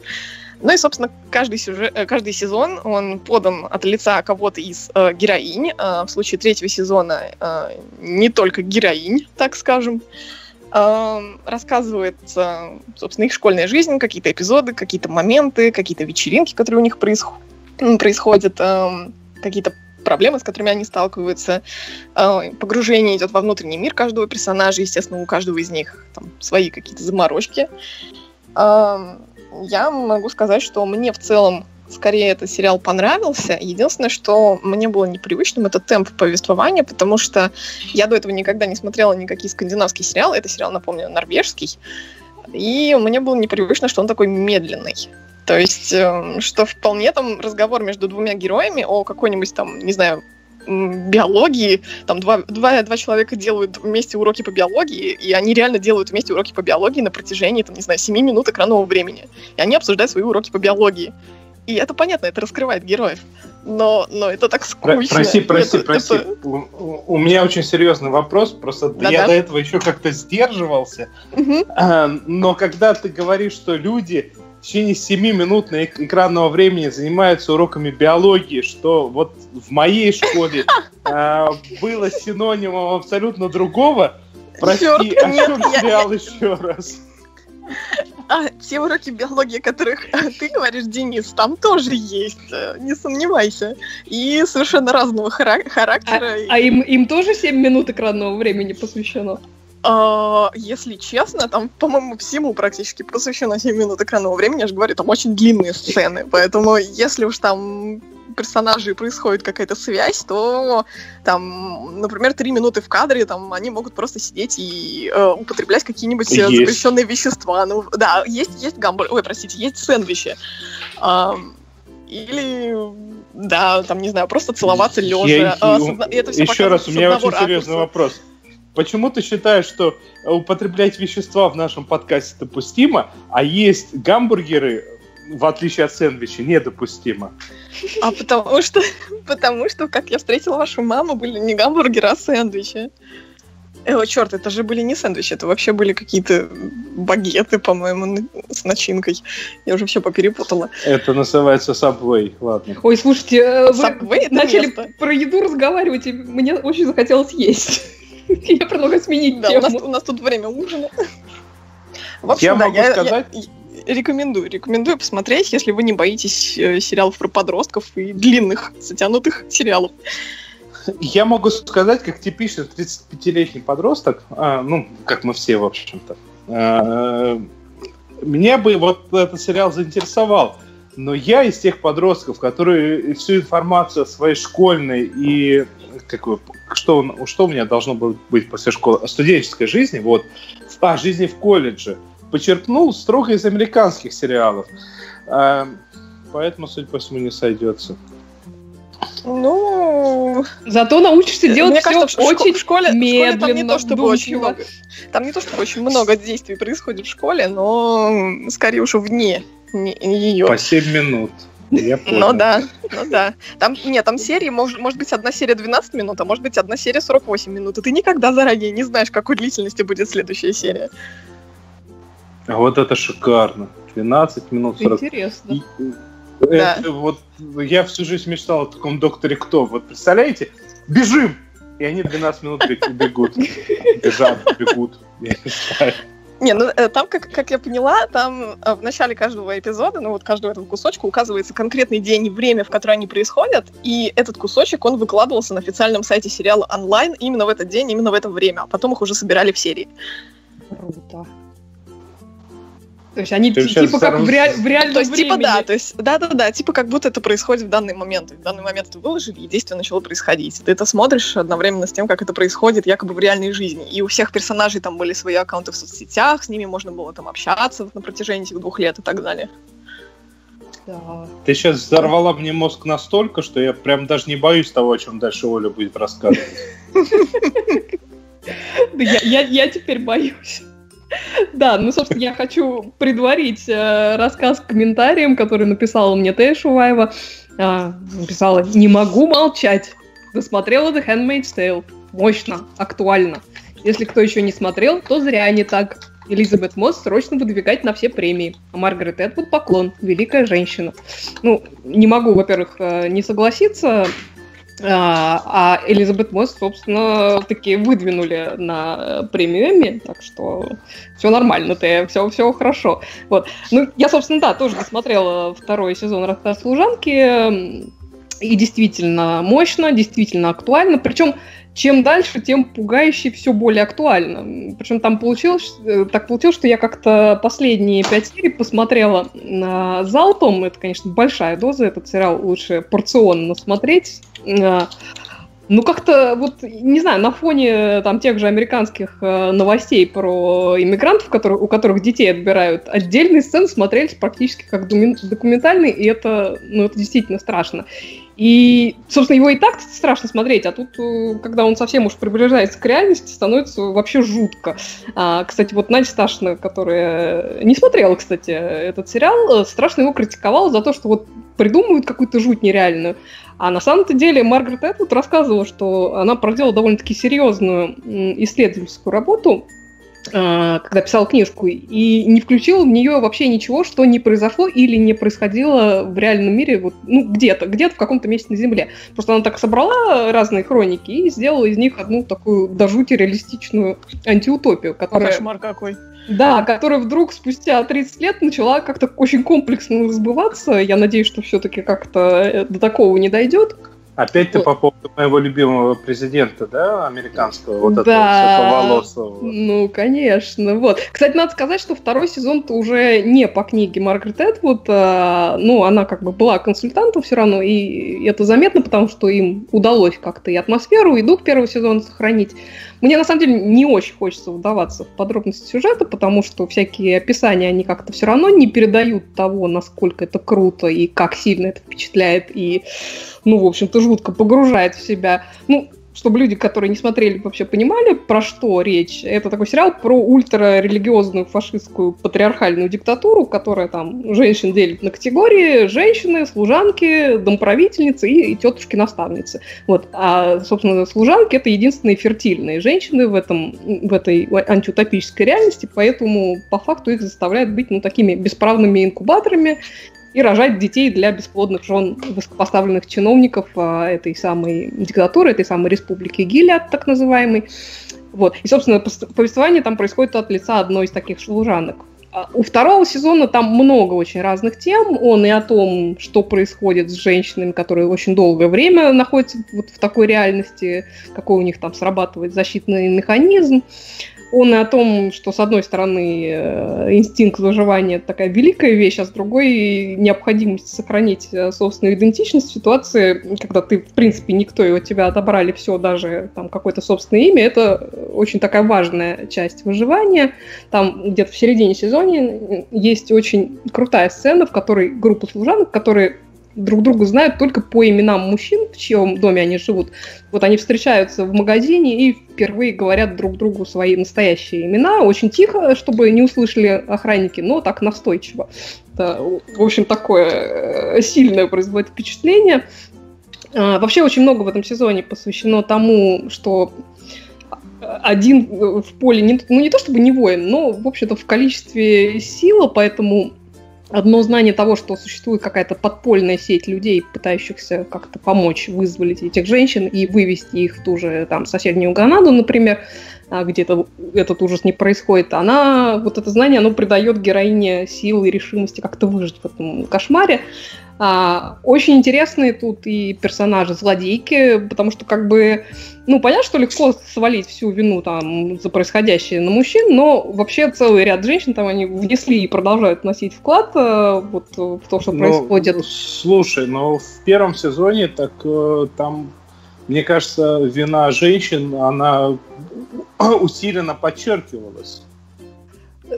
Ну и, собственно, каждый, сюжет, э, каждый сезон, он подан от лица кого-то из э, героинь. Э, в случае третьего сезона э, не только героинь, так скажем. Э, рассказывается, собственно, их школьная жизнь, какие-то эпизоды, какие-то моменты, какие-то вечеринки, которые у них происход- происходят, э, какие-то проблемы, с которыми они сталкиваются. Э, погружение идет во внутренний мир каждого персонажа, естественно, у каждого из них там свои какие-то заморочки. Э, я могу сказать, что мне в целом скорее этот сериал понравился. Единственное, что мне было непривычным, это темп повествования, потому что я до этого никогда не смотрела никакие скандинавские сериалы. Это сериал, напомню, норвежский. И мне было непривычно, что он такой медленный. То есть, э, что вполне там разговор между двумя героями о какой-нибудь там, не знаю, биологии, там два, два, два человека делают вместе уроки по биологии, и они реально делают вместе уроки по биологии на протяжении, там, не знаю, 7 минут экранного времени. И они обсуждают свои уроки по биологии. И это понятно, это раскрывает героев. Но, но это так скучно. Прости, прости, это, прости. Это... У, у меня очень серьезный вопрос. Просто Да-да. я до этого еще как-то сдерживался. А, Но когда ты говоришь, что люди течение 7 минут на эк- экранного времени занимаются уроками биологии, что вот в моей школе а, было синонимом абсолютно другого, прости, Чёрт, о нет, чем я- сериал еще раз? А те уроки биологии, о которых ты говоришь, Денис, там тоже есть, э, не сомневайся. И совершенно разного хара- характера. А, а им, им тоже 7 минут экранного времени посвящено? А, если честно, там, по-моему, всему практически посвящено 7 минут экранного времени. Я же говорю, там очень длинные сцены. Поэтому, если уж там персонажей происходит какая-то связь, то там, например, три минуты в кадре, там они могут просто сидеть и э, употреблять какие-нибудь э, Есть. запрещенные вещества. Ну, да, есть, есть гамбургер, ой, простите, есть сэндвичи. Ам, или, да, там, не знаю, просто целоваться лежа. Я- А, одно- это всё Еще раз, у меня очень серьезный ракурса. вопрос. Почему ты считаешь, что употреблять вещества в нашем подкасте допустимо, а есть гамбургеры, в отличие от сэндвича, недопустимо? А потому что, потому что, как я встретила вашу маму, были не гамбургеры, а сэндвичи. Э, о, черт, это же были не сэндвичи, это вообще были какие-то багеты, по-моему, с начинкой. Я уже все поперепутала. Это называется Subway, ладно. Ой, слушайте, э, вы Subway это начали место. про еду разговаривать, и мне очень захотелось есть. Я предлагаю сменить Да, у нас, тему. у нас тут время ужина. В общем, Я да, могу я, сказать- я- я рекомендую, рекомендую посмотреть, если вы не боитесь э, сериалов про подростков и длинных, затянутых сериалов. Я могу сказать, как типичный 35-летний подросток, а, ну, как мы все, в общем-то, а, меня бы вот этот сериал заинтересовал. Но я из тех подростков, которые всю информацию о своей школьной и как бы, что, что у меня должно было быть после школы, о студенческой жизни, вот, о жизни в колледже, почерпнул строго из американских сериалов. А, поэтому, судя по всему, не сойдется. Ну, Зато научишься делать Мне все кажется, очень в школе, в школе медленно, там не то, чтобы очень много. Там не то, чтобы очень много действий происходит в школе, но скорее уж вне ее. По 7 минут. Я понял. Ну да, ну да. Там, нет, там серии, может, может быть, одна серия 12 минут, а может быть, одна серия 48 минут. И ты никогда заранее не знаешь, какой длительности будет следующая серия. А вот это шикарно. 12 минут 40. Интересно. И- Это вот я всю жизнь мечтал о таком докторе Кто. Вот представляете? Бежим! И они 12 минут бег- бегут. Бежат, бегут. Я не знаю. Не, ну э, там, как, как я поняла, там э, в начале каждого эпизода, ну вот каждого этого кусочка указывается конкретный день и время, в которое они происходят, и этот кусочек, он выкладывался на официальном сайте сериала онлайн именно в этот день, именно в это время, а потом их уже собирали в серии. Круто. То есть они Ты сейчас типа как в, реаль- в реальном То есть, типа, времени. да, то есть, да-да-да, типа, как будто это происходит в данный момент. В данный момент это выложили, и действие начало происходить. Ты это смотришь одновременно с тем, как это происходит якобы в реальной жизни. И у всех персонажей там были свои аккаунты в соцсетях, с ними можно было там общаться вот на протяжении этих двух лет и так далее. Да. Ты сейчас взорвала мне мозг настолько, что я прям даже не боюсь того, о чем дальше Оля будет рассказывать. Да я теперь боюсь. Да, ну, собственно, я хочу предварить э, рассказ комментарием, который написала мне Тея Шуваева. А, написала «Не могу молчать. Досмотрела The Handmaid's Tale. Мощно, актуально. Если кто еще не смотрел, то зря не так. Элизабет Мосс срочно выдвигать на все премии. А Маргарет Этвуд поклон. Великая женщина. Ну, не могу, во-первых, э, не согласиться. А, а Элизабет Мосс, собственно, таки выдвинули на э, премию Эмми, так что все нормально, ты, все, все хорошо. Вот. Ну, я, собственно, да, тоже досмотрела второй сезон «Рассказ служанки», и действительно мощно, действительно актуально, причем чем дальше, тем пугающе все более актуально. Причем там получилось, э, так получилось, что я как-то последние пять серий посмотрела на залпом. Это, конечно, большая доза, этот сериал лучше порционно смотреть. Э, Ну, как-то, вот, не знаю, на фоне э, там тех же американских э, новостей про иммигрантов, которые, у которых детей отбирают, отдельные сцены смотрелись практически как документальные, и это, ну, это действительно страшно. И, собственно, его и так страшно смотреть, а тут, э, когда он совсем уж приближается к реальности, становится вообще жутко. А, кстати, вот Надя Сташина, которая не смотрела, кстати, этот сериал, э, страшно его критиковала за то, что вот придумывают какую-то жуть нереальную. А на самом-то деле Маргарет Этвуд рассказывала, что она проделала довольно-таки серьезную исследовательскую работу, когда писала книжку, и не включила в нее вообще ничего, что не произошло или не происходило в реальном мире, вот, ну, где-то, где-то в каком-то месте на Земле. Просто она так собрала разные хроники и сделала из них одну такую до жути реалистичную антиутопию, О, которая... кошмар какой. Да, которая вдруг спустя 30 лет начала как-то очень комплексно сбываться. Я надеюсь, что все-таки как-то э, до такого не дойдет. Опять ты Вот. по поводу моего любимого президента, да, американского, вот Да. этого светловолосого. Ну, конечно. Вот. Кстати, надо сказать, что второй сезон-то уже не по книге Маргарет Этвуд. а, ну, она как бы была консультантом все равно, и это заметно, потому что им удалось как-то и атмосферу, и дух первого сезона сохранить. Мне, на самом деле, не очень хочется вдаваться в подробности сюжета, потому что всякие описания, они как-то все равно не передают того, насколько это круто и как сильно это впечатляет, и, ну, в общем-то, жутко погружает в себя. Ну, чтобы люди, которые не смотрели, вообще понимали, про что речь. Это такой сериал про ультрарелигиозную фашистскую патриархальную диктатуру, которая там женщин делит на категории женщины, служанки, домправительницы и, и тетушки-наставницы. Вот. А, собственно, служанки — это единственные фертильные женщины в, этом, в этой антиутопической реальности, поэтому по факту их заставляют быть ну, такими бесправными инкубаторами, и рожать детей для бесплодных жен высокопоставленных чиновников а, этой самой диктатуры, этой самой республики Гилят, так называемой. Вот. И, собственно, повествование там происходит от лица одной из таких служанок. А У второго сезона там много очень разных тем. Он и о том, что происходит с женщинами, которые очень долгое время находятся вот в такой реальности, какой у них там срабатывает защитный механизм. Он и о том, что с одной стороны э, инстинкт выживания это такая великая вещь, а с другой необходимость сохранить э, собственную идентичность в ситуации, когда ты, в принципе, никто и от тебя отобрали все, даже там какое-то собственное имя, это очень такая важная часть выживания. Там где-то в середине сезона есть очень крутая сцена, в которой группа служанок, которые друг друга знают только по именам мужчин, в чьем доме они живут. Вот они встречаются в магазине и впервые говорят друг другу свои настоящие имена, очень тихо, чтобы не услышали охранники, но так настойчиво. Это, в общем, такое э, сильное производит впечатление. А, Вообще очень много в этом сезоне посвящено тому, что один в поле, не, ну не то чтобы не воин, но, в общем-то, в количестве сила, поэтому одно знание того, что существует какая-то подпольная сеть людей, пытающихся как-то помочь вызволить этих женщин и вывести их в ту же там соседнюю Гранаду, например, а, где это, этот ужас не происходит, она, вот это знание, оно придает героине силы и решимости как-то выжить в этом кошмаре. А, очень интересные тут и персонажи злодейки, потому что как бы, ну, понятно, что легко свалить всю вину там за происходящее на мужчин, но вообще целый ряд женщин там они внесли и продолжают вносить вклад э, вот в то, что Ну, происходит. Слушай, но в первом сезоне так э, там, мне кажется, вина женщин, она усиленно подчеркивалась.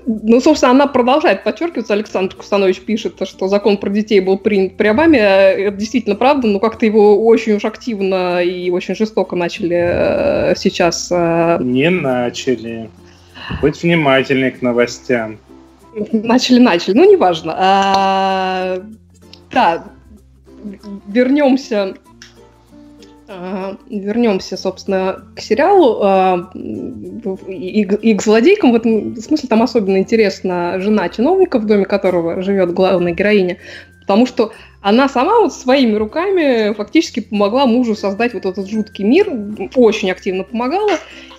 Ну, собственно, она продолжает подчеркиваться. Александр Кустанович пишет, что закон про детей был принят при Обаме. Это действительно правда, но как-то его очень уж активно и очень жестоко начали э, сейчас э, Не начали. Быть внимательней к новостям. Начали-начали, ну, неважно. А, да, вернемся, вернемся, собственно, к сериалу. А, и, и к злодейкам. В этом смысле там особенно интересна жена чиновника, в доме которого живет главная героиня, потому что она сама вот своими руками фактически помогла мужу создать вот этот жуткий мир, очень активно помогала,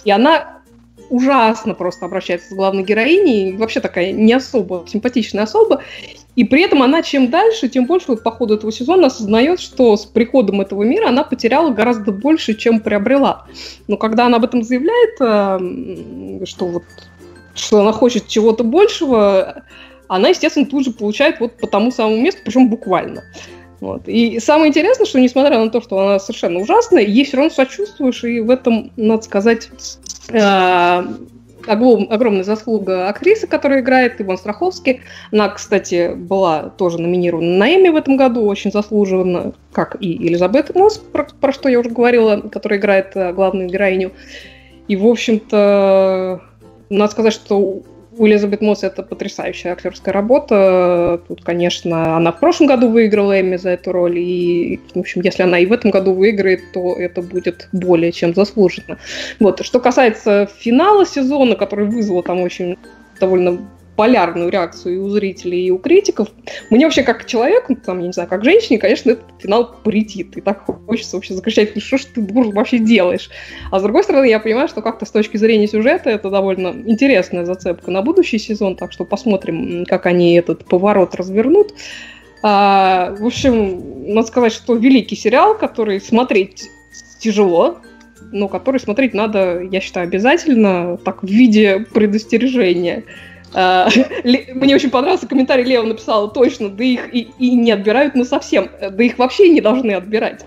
и она ужасно просто обращается с главной героиней, вообще такая не особо симпатичная особа, и при этом она чем дальше, тем больше вот по ходу этого сезона осознает, что с приходом этого мира она потеряла гораздо больше, чем приобрела. Но когда она об этом заявляет, э, что вот что она хочет чего-то большего, она, естественно, тут же получает вот по тому самому месту, причем буквально. Вот. И самое интересное, что несмотря на то, что она совершенно ужасная, ей все равно сочувствуешь, и в этом, надо сказать, э, огром- огромная заслуга актрисы, которая играет, Иван Страховский. Она, кстати, была тоже номинирована на Эмми в этом году, очень заслуженно, как и Елизабет Мосс, про, про что я уже говорила, которая играет э, главную героиню. И, в общем-то, надо сказать, что у Элизабет Мосс это потрясающая актерская работа. Тут, конечно, она в прошлом году выиграла Эмми за эту роль, и, в общем, если она и в этом году выиграет, то это будет более чем заслуженно. Вот. Что касается финала сезона, который вызвал там очень довольно полярную реакцию и у зрителей, и у критиков. Мне вообще как человеку, там, я не знаю, как женщине, конечно, этот финал претит. И так хочется вообще закричать, ну что ж ты, дур, вообще делаешь? А с другой стороны, я понимаю, что как-то с точки зрения сюжета это довольно интересная зацепка на будущий сезон, так что посмотрим, как они этот поворот развернут. А, в общем, надо сказать, что великий сериал, который смотреть тяжело, но который смотреть надо, я считаю, обязательно, так, в виде предостережения. А, мне очень понравился комментарий, Лео написала точно, да их и, и не отбирают, ну совсем, да их вообще не должны отбирать.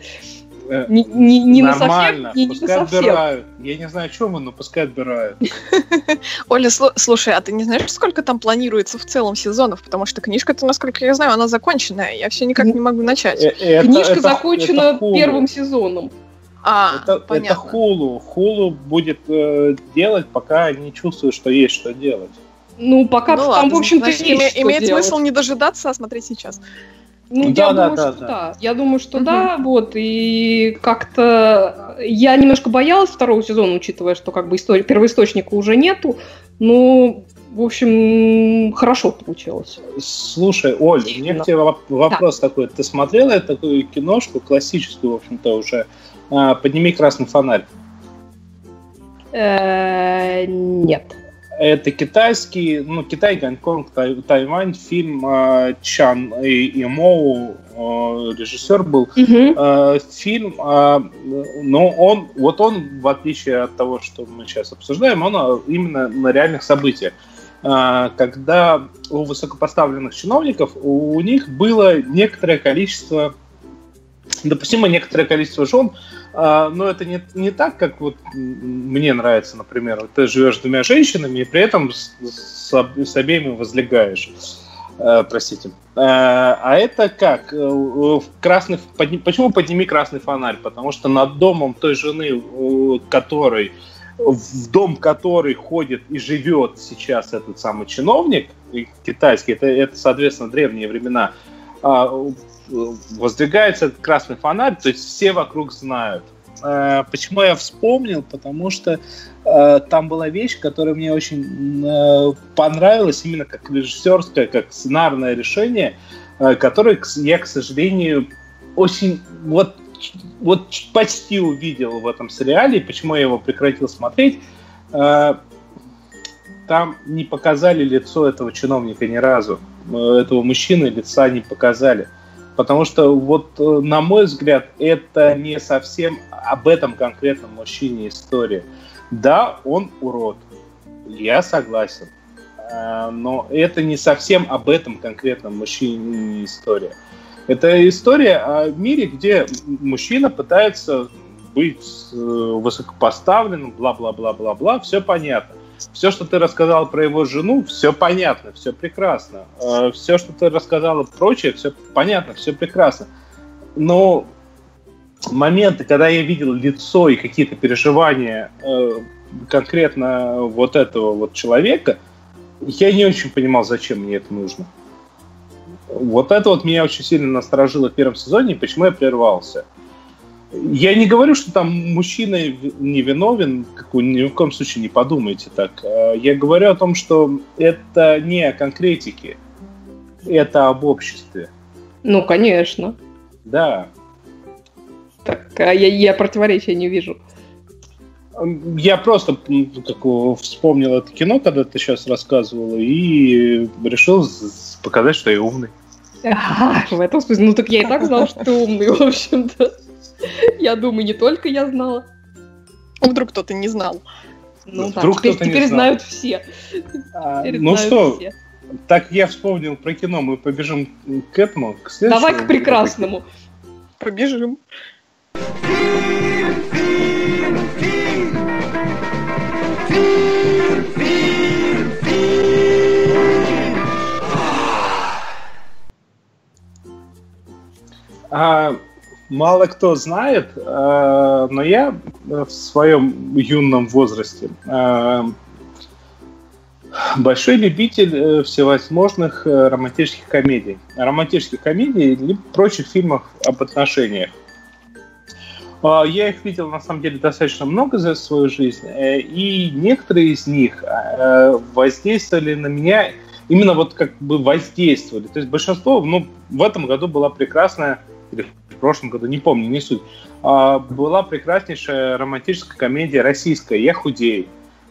Не, не, не на совсем, не, не пускай на совсем. отбирают. Я не знаю, чем, но пускай отбирают. Оля, слу- слушай, а ты не знаешь, сколько там планируется в целом сезонов? Потому что книжка-то, насколько я знаю, она законченная. Я все никак не могу начать. Э, Книжка закончена первым сезоном. А, Это, это понятно. хулу. Хулу будет э, делать, пока не чувствует, что есть что делать. Ну, пока Ну там, ладно, в общем-то, значит, есть име- что имеет делать. смысл не дожидаться, а смотреть сейчас. Ну, Да, я да, думаю, да, что да. да. Я думаю, что Мгм. да, вот. И как-то я немножко боялась второго сезона, учитывая, что как бы истории, первоисточника уже нету. Но, в общем, хорошо получилось. Слушай, Оль, у меня Ну, к тебе воп- вопрос такой. Ты смотрела такую киношку, классическую, в общем-то, уже а, «Подними красный фонарь»? Э, Нет. Это китайский, ну, Китай, Гонконг, Тай- Тайвань, фильм а, Чан и, и Моу, а, режиссер был. Мгм. Э, фильм, а, но он, вот он, в отличие от того, что мы сейчас обсуждаем, он именно на реальных событиях. Когда у высокопоставленных чиновников у них было некоторое количество, допустимо некоторое количество жен, но это не, не так, как вот мне нравится, например, ты живешь с двумя женщинами и при этом с, с с обеими возлегаешь. Э, простите. Э, а это как? Э, Красный, подни- почему подними красный фонарь? Потому что над домом той жены, которой в дом которой ходит и живет сейчас этот самый чиновник китайский, это, это соответственно древние времена, а, воздвигается этот красный фонарь, то есть все вокруг знают. Э, Почему я вспомнил? Потому что э, там была вещь, которая мне очень э, понравилась именно как режиссерское, как сценарное решение, э, которое я, к сожалению, очень вот вот почти увидел в этом сериале, почему я его прекратил смотреть. Э, Там не показали лицо этого чиновника ни разу. Э, Этого мужчины лица не показали. Потому что, вот, э, на мой взгляд, это не совсем об этом конкретном мужчине история. Да, он урод. Я согласен. Э, но это не совсем об этом конкретном мужчине история. Это история о мире, где мужчина пытается быть э, высокопоставленным, бла-бла-бла-бла-бла, все понятно. Все, что ты рассказал про его жену, все понятно, все прекрасно. Э, все, что ты рассказала прочее, все понятно, все прекрасно. Но моменты, когда я видел лицо и какие-то переживания конкретно вот этого вот человека, я не очень понимал, зачем мне это нужно. Вот это вот меня очень сильно насторожило в первом сезоне, почему я прервался. Я не говорю, что там мужчина не виновен, ни в коем случае не подумайте так. А я говорю о том, что это не о конкретике, это об обществе. Ну, конечно. Да. Так, а я, я противоречия не вижу. Я просто как, вспомнил это кино, когда ты сейчас рассказывала, и решил показать, что я умный. А, в этом смысле. Ну так я и так знала, что ты умный, в общем-то. Я думаю, не только я знала. А вдруг кто-то не знал? Ну, да, вдруг теперь, теперь знают все. А, теперь ну знают что, все. так я вспомнил про кино, мы побежим к этому, к Давай к прекрасному. Побежим. А, мало кто знает, а, но я в своем юном возрасте а, большой любитель э, всевозможных э, романтических комедий. Романтических комедий или прочих фильмов об отношениях. А, я их видел, на самом деле, достаточно много за свою жизнь, э, и некоторые из них воздействовали на меня, именно вот как бы воздействовали. То есть большинство, ну, в этом году была прекрасная прошлом году, не помню, не суть, а, была прекраснейшая романтическая комедия российская «Я худею».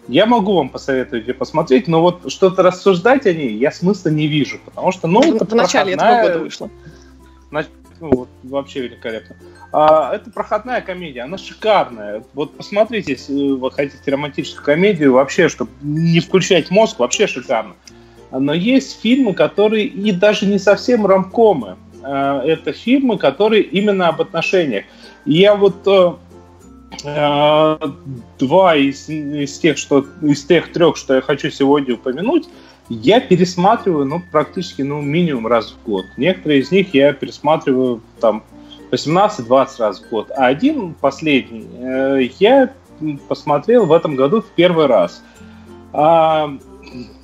Я могу вам посоветовать ее посмотреть, но вот что-то рассуждать о ней я смысла не вижу, потому что, ну, это В начале проходная... этого года вышло. Ну, вот, вообще великолепно. А, это проходная комедия, она шикарная. Вот посмотрите, если вы хотите романтическую комедию, вообще, чтобы не включать мозг, вообще шикарно. Но есть фильмы, которые и даже не совсем ромкомы. Э, это фильмы, которые именно об отношениях. я вот э, э, два из, из тех, что из тех трех, что я хочу сегодня упомянуть, я пересматриваю, ну, практически, ну, минимум раз в год. Некоторые из них я пересматриваю там 18-20 раз в год. А один, последний, я посмотрел в этом году в первый раз.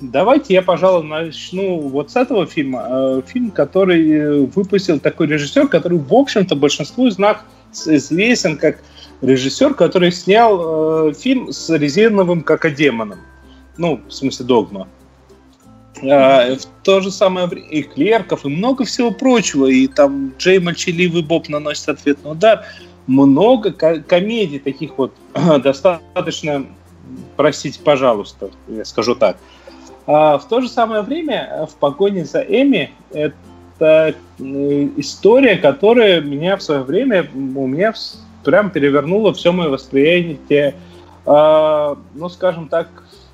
Давайте я, пожалуй, начну вот с этого фильма. Э, фильм, который э, выпустил такой режиссер, который, в общем-то, большинству из нас известен как режиссер, который снял э, фильм с резиновым какодемоном. Ну, в смысле, догма. В то же самое время и клерков, и много всего прочего. И там Джей Молчаливый Боб наносит ответный удар. Много комедий таких вот достаточно, простите, пожалуйста, я скажу так, в то же самое время э, в погоне за Эми это э, история, которая меня в свое время, у меня прям перевернула все мое восприятие, э, ну, скажем так,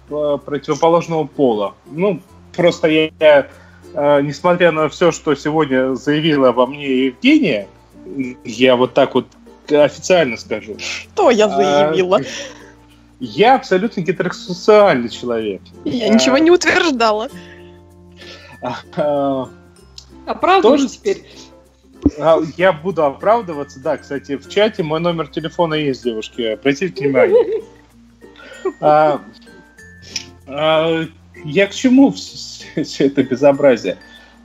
противоположного пола. Ну, просто я, несмотря на все, что сегодня заявила обо мне Евгения, я вот так вот официально скажу. Что я заявила? А, я абсолютно гетеросексуальный человек. Я ничего не утверждала. Оправдываешь теперь? А, я буду оправдываться, да. Кстати, в чате мой номер телефона есть, девушки. Обратите внимание. А, а, я к чему все, все это безобразие?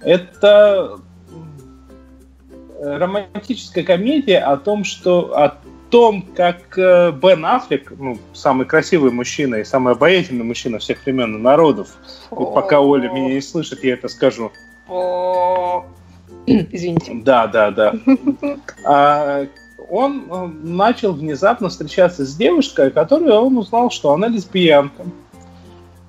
Это романтическая комедия о том, что о том, как э, Бен Аффлек, ну, самый красивый мужчина и самый обаятельный мужчина всех времен и народов, и пока Оля меня не слышит, я это скажу. Извините. Да, да, да. А, он начал внезапно встречаться с девушкой, которую он узнал, что она лесбиянка.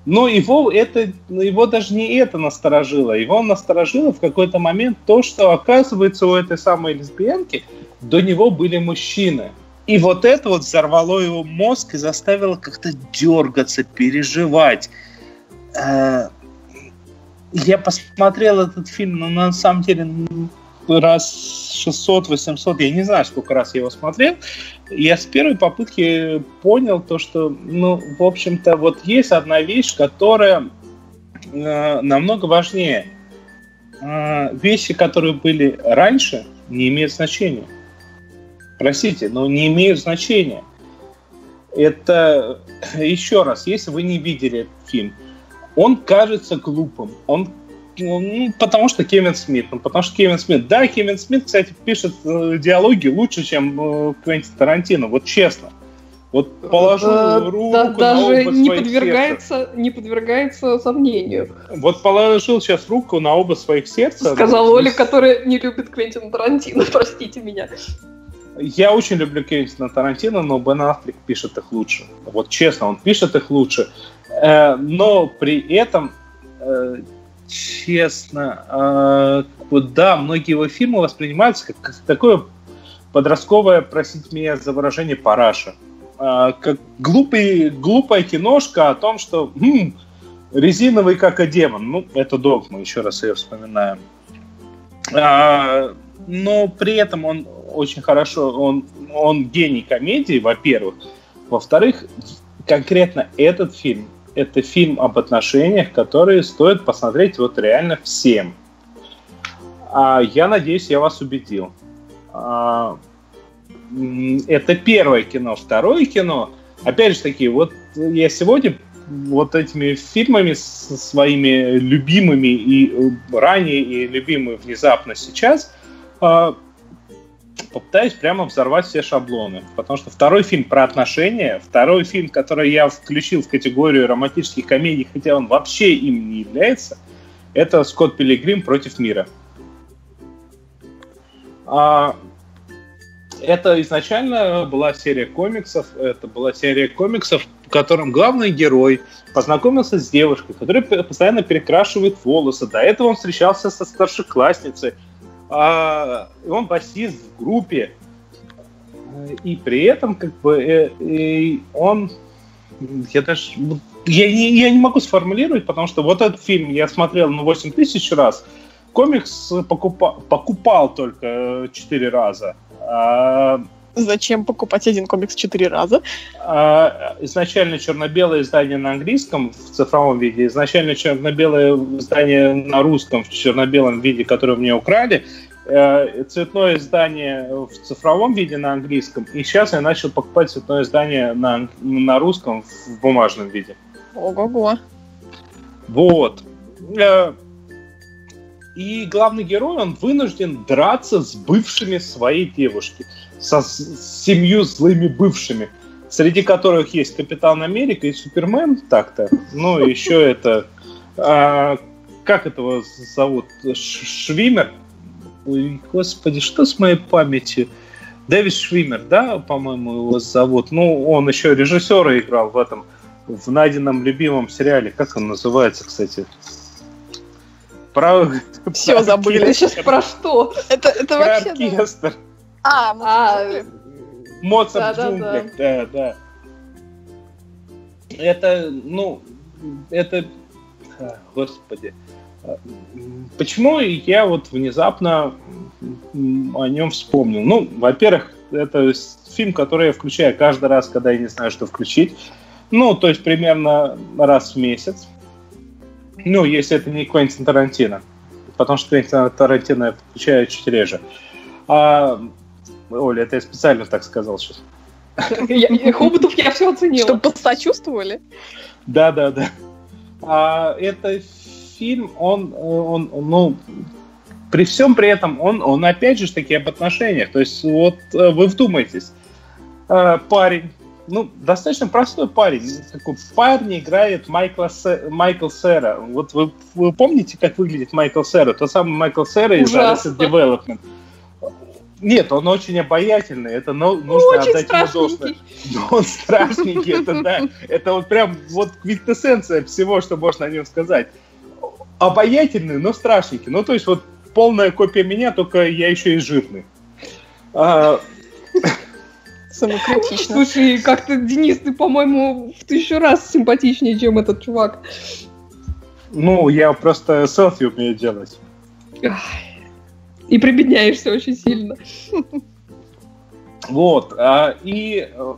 Но его, это, его даже не это насторожило. Его насторожило в какой-то момент то, что, оказывается, у этой самой лесбиянки до него были мужчины. И вот это вот взорвало его мозг и заставило как-то дергаться, переживать. Э, я посмотрел этот фильм, но на самом деле раз 600-800, я не знаю, сколько раз я его смотрел, я с первой попытки понял то, что, ну, в общем-то, вот есть одна вещь, которая э, намного важнее. Э, вещи, которые были раньше, не имеют значения. Простите, но не имеют значения. Это, еще раз, если вы не видели этот фильм, он кажется глупым, он ну, потому что Кевин Смит. Ну, потому что Кевин Смит. Да, Кевин Смит, кстати, пишет э, диалоги лучше, чем э, Квентин Тарантино. Вот честно. Вот положу Да, руку да, на даже оба не своих подвергается, не подвергается сомнению. сердца. Вот положил сейчас руку на оба своих сердца. Сказала Ну, Оля, которая не любит Квентина Тарантино, простите меня. Я очень люблю Квентина Тарантино, но Бен Аффлек пишет их лучше. Вот честно, он пишет их лучше. Э, Но при этом, э, честно, э, да, многие его фильмы воспринимаются как такое подростковое, простите меня за выражение, параша. Как глупый, глупая киношка о том, что «М, резиновый как и демон. Ну, это догма, еще раз ее вспоминаем. Но при этом он очень хорошо, он, он гений комедии, во-первых. Во-вторых, конкретно этот фильм, это фильм об отношениях, которые стоит посмотреть вот реально всем. А, я надеюсь, я вас убедил. А, это первое кино. Второе кино, опять же таки, вот я сегодня вот этими фильмами со своими любимыми и э, ранее и любимыми внезапно сейчас э, попытаюсь прямо взорвать все шаблоны. Потому что второй фильм про отношения, второй фильм, который я включил в категорию романтических комедий, хотя он вообще им не является, это Скотт Пилигрим против мира. А, это изначально была серия комиксов. Это была серия комиксов, в котором главный герой познакомился с девушкой, которая постоянно перекрашивает волосы. До этого он встречался со старшеклассницей. А, он басист в группе. И при этом, как бы, э, э, он... Я даже... ну, Я не, я не могу сформулировать, потому что вот этот фильм я смотрел на 8 тысяч раз. Комикс покупа, покупал только 4 раза. А, Зачем покупать один комикс четыре раза? а, изначально черно-белое издание на английском в цифровом виде, изначально черно-белое издание на русском в черно-белом виде, которое мне украли, э, цветное издание в цифровом виде на английском, и сейчас я начал покупать цветное издание на, на русском в бумажном виде. Ого-го. Вот. И главный герой, он вынужден драться с бывшими своей девушки, со с семью злыми бывшими, среди которых есть Капитан Америка и Супермен, так-то. Ну, еще это... а, как этого зовут? Швимер? Ой, господи, что с моей памятью? Дэвид Швимер, да, по-моему, его зовут. Ну, он еще режиссера играл в этом, в найденном любимом сериале. Как он называется, кстати? Про... Все про забыли. Сейчас про что? Это, это Про вообще... да. оркестр. А, А, забыли. Моцарт в Да-да-да. джунглях, да, да. Это, ну, это, а, господи, А, почему я вот внезапно о нем вспомнил? Ну, во-первых, это фильм, который я включаю каждый раз, когда я не знаю, что включить. Ну, то есть примерно раз в месяц. Ну, если это не Квентин Тарантино. Потому что Квентин Тарантино я включаю чуть реже. А, Оля, это я специально так сказал сейчас. Я- я- Хоботов я все оценила. Чтобы посочувствовали? Да, да, да. А, это фильм, он, он, он, ну, при всем при этом, он, он опять же таки об отношениях. То есть, вот э, вы вдумайтесь, Э, парень, ну, достаточно простой парень. Такой парень играет Майкла Се- Майкл Сера. Вот вы, вы помните, как выглядит Майкл Сера? Тот самый Майкл Сера из. Arrested Development. Нет, он очень обаятельный, это ну, нужно Очень отдать ему должное. страшненький. Но он страшненький, это да. Это вот прям вот квинтэссенция всего, что можно о нем сказать. Обаятельный, но страшненький. Ну, то есть вот полная копия меня, только я еще и жирный. А, Самокритично. Слушай, как-то, Денис, ты, по-моему, в тысячу раз симпатичнее, чем этот чувак. ну, я просто селфи умею делать. И прибедняешься очень сильно. Вот. а, и э,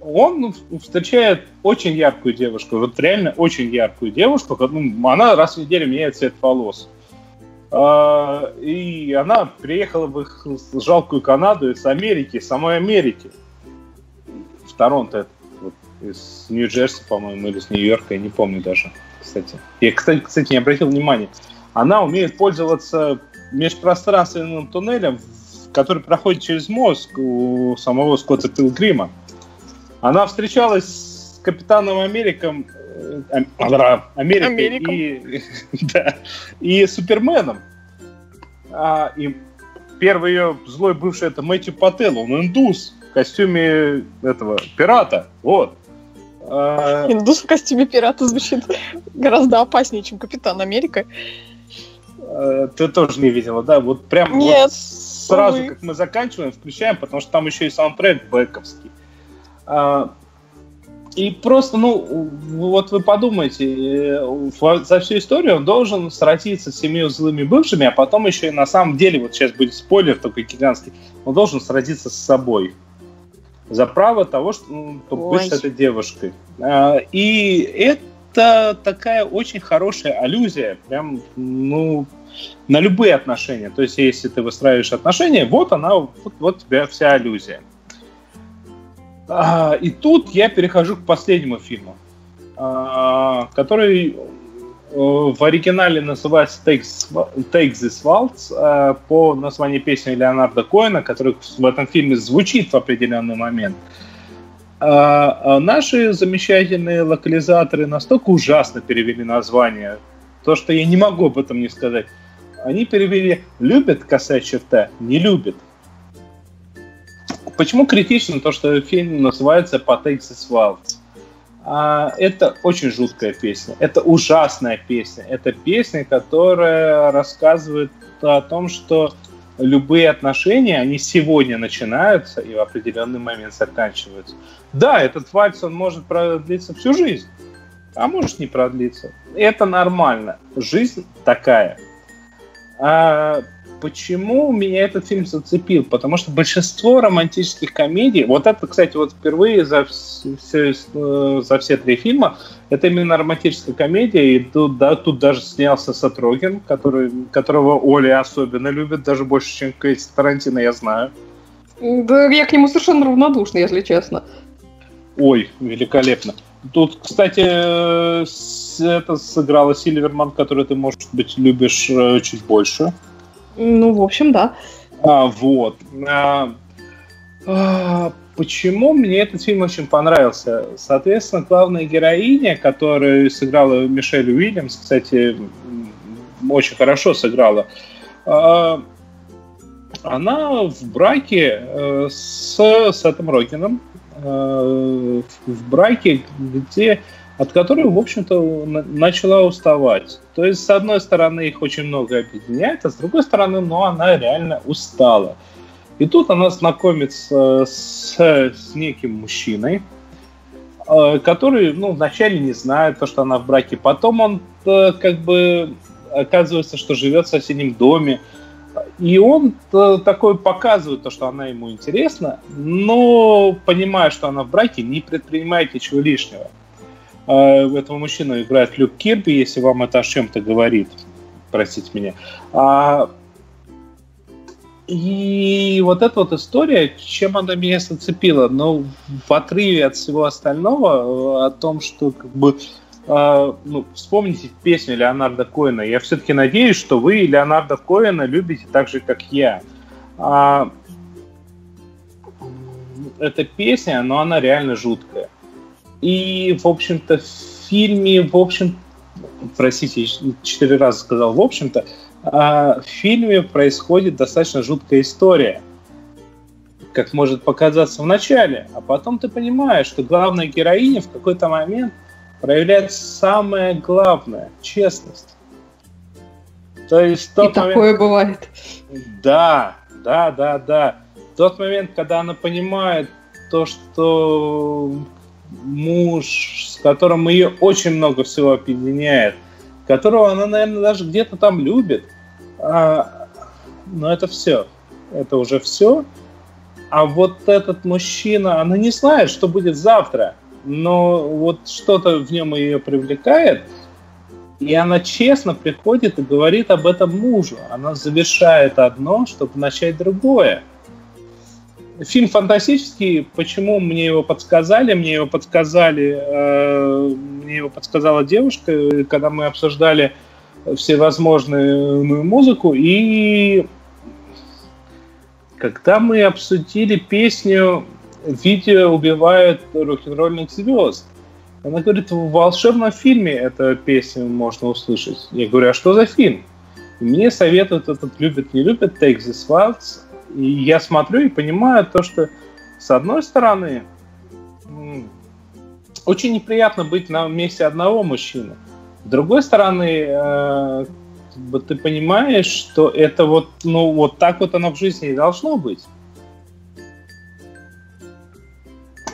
он встречает очень яркую девушку, вот реально очень яркую девушку. ну, Она раз в неделю меняет цвет волос. А, И она приехала в их жалкую Канаду из Америки, из самой Америки. Торонто, вот, из Нью-Джерси, по-моему, или из Нью-Йорка, я не помню даже, кстати. Я, кстати, кстати, не обратил внимания. Она умеет пользоваться межпространственным туннелем, который проходит через мозг у самого Скотта Пилгрима. Она встречалась с капитаном Америком, Ам- Ам- Америкой Америком. и, да, и Суперменом. А, и первый ее злой бывший это Мэтью Паттел, он индус в костюме этого пирата. Вот. А, Индус в костюме пирата звучит гораздо опаснее, чем Капитан Америка. э, ты тоже не видела, да? Вот прям вот Нет, сразу, увы. как мы заканчиваем, включаем, потому что там еще и саундтрек бэковский. А, и просто, ну, вот вы подумайте, э, за всю историю он должен сразиться с семью злыми бывшими, а потом еще и на самом деле, вот сейчас будет спойлер такой гигантский, он должен сразиться с собой за право того, что ну, быть с этой девушкой. А, И это такая очень хорошая аллюзия, прям, ну, на любые отношения. То есть, если ты выстраиваешь отношения, вот она, вот, вот тебя вся аллюзия. А, и тут я перехожу к последнему фильму, а, который в оригинале называется Take, Take This Waltz а, по названию песни Леонарда Коэна, который в этом фильме звучит в определенный момент. А, наши замечательные локализаторы настолько ужасно перевели название, то, что я не могу об этом не сказать. Они перевели «любит косая черта», «не любит». Почему критично то, что фильм называется «По Texas Waltz»? А, это очень жуткая песня. Это ужасная песня. Это песня, которая рассказывает о том, что любые отношения, они сегодня начинаются и в определенный момент заканчиваются. Да, этот вальс, он может продлиться всю жизнь, а может не продлиться. Это нормально. Жизнь такая. А почему меня этот фильм зацепил? Потому что большинство романтических комедий, вот это, кстати, вот впервые за все, э, за все три фильма, это именно романтическая комедия, и тут, да, тут даже снялся Сатрогин, который, которого Оля особенно любит, даже больше, чем Квентин Тарантино, я знаю. Да я к нему совершенно равнодушна, если честно. Ой, великолепно. Тут, кстати, э, это сыграла Сильверман, которую ты, может быть, любишь э, чуть больше. Ну, в общем, да. А, вот. А, а, почему мне этот фильм очень понравился? Соответственно, главная героиня, которую сыграла Мишель Уильямс, кстати, очень хорошо сыграла, а, она в браке э, с Сетом Рогином, э, в браке, где от которой, в общем-то, на- начала уставать. То есть, с одной стороны, их очень много объединяет, а с другой стороны, ну, она реально устала. И тут она знакомится с, с неким мужчиной, э, который, ну, вначале не знает то, что она в браке. Потом он, э, как бы, оказывается, что живет в соседнем доме. И он э, такой показывает то, что она ему интересна, но, понимая, что она в браке, не предпринимает ничего лишнего. Э, Этого мужчину играет Люк Кирби, если вам это о чем-то говорит. Простите меня. А, и вот эта вот история, чем она меня зацепила? Ну, в отрыве от всего остального, э, о том, что как бы э, ну, вспомните песню Леонарда Коэна. Я все-таки надеюсь, что вы Леонарда Коэна любите так же, как я. А, эта песня, но она реально жуткая. И, в общем-то, в фильме, в общем, простите, четыре раза сказал, в общем-то, а, в фильме происходит достаточно жуткая история. как может показаться в начале. А потом ты понимаешь, что главная героиня в какой-то момент проявляет самое главное – честность. То есть тот И момент... такое бывает. Да, да, да, да. Тот момент, когда она понимает то, что муж, с которым ее очень много всего объединяет, которого она, наверное, даже где-то там любит, а, но это все. Это уже все. А вот этот мужчина, она не знает, что будет завтра, но вот что-то в нем ее привлекает, и она честно приходит и говорит об этом мужу. Она завершает одно, чтобы начать другое. Фильм фантастический. Почему мне его подсказали? Мне его подсказали, э, мне его подсказала девушка, когда мы обсуждали всевозможную музыку. И когда мы обсудили песню «Видео убивает рок-н-ролльных звезд», она говорит, в волшебном фильме эту песню можно услышать. Я говорю, а что за фильм? мне советуют этот «Любит, не любит» «Take This Waltz», и я смотрю и понимаю то, что с одной стороны очень неприятно быть на месте одного мужчины. С другой стороны, э, ты понимаешь, что это вот, ну, вот так вот оно в жизни и должно быть.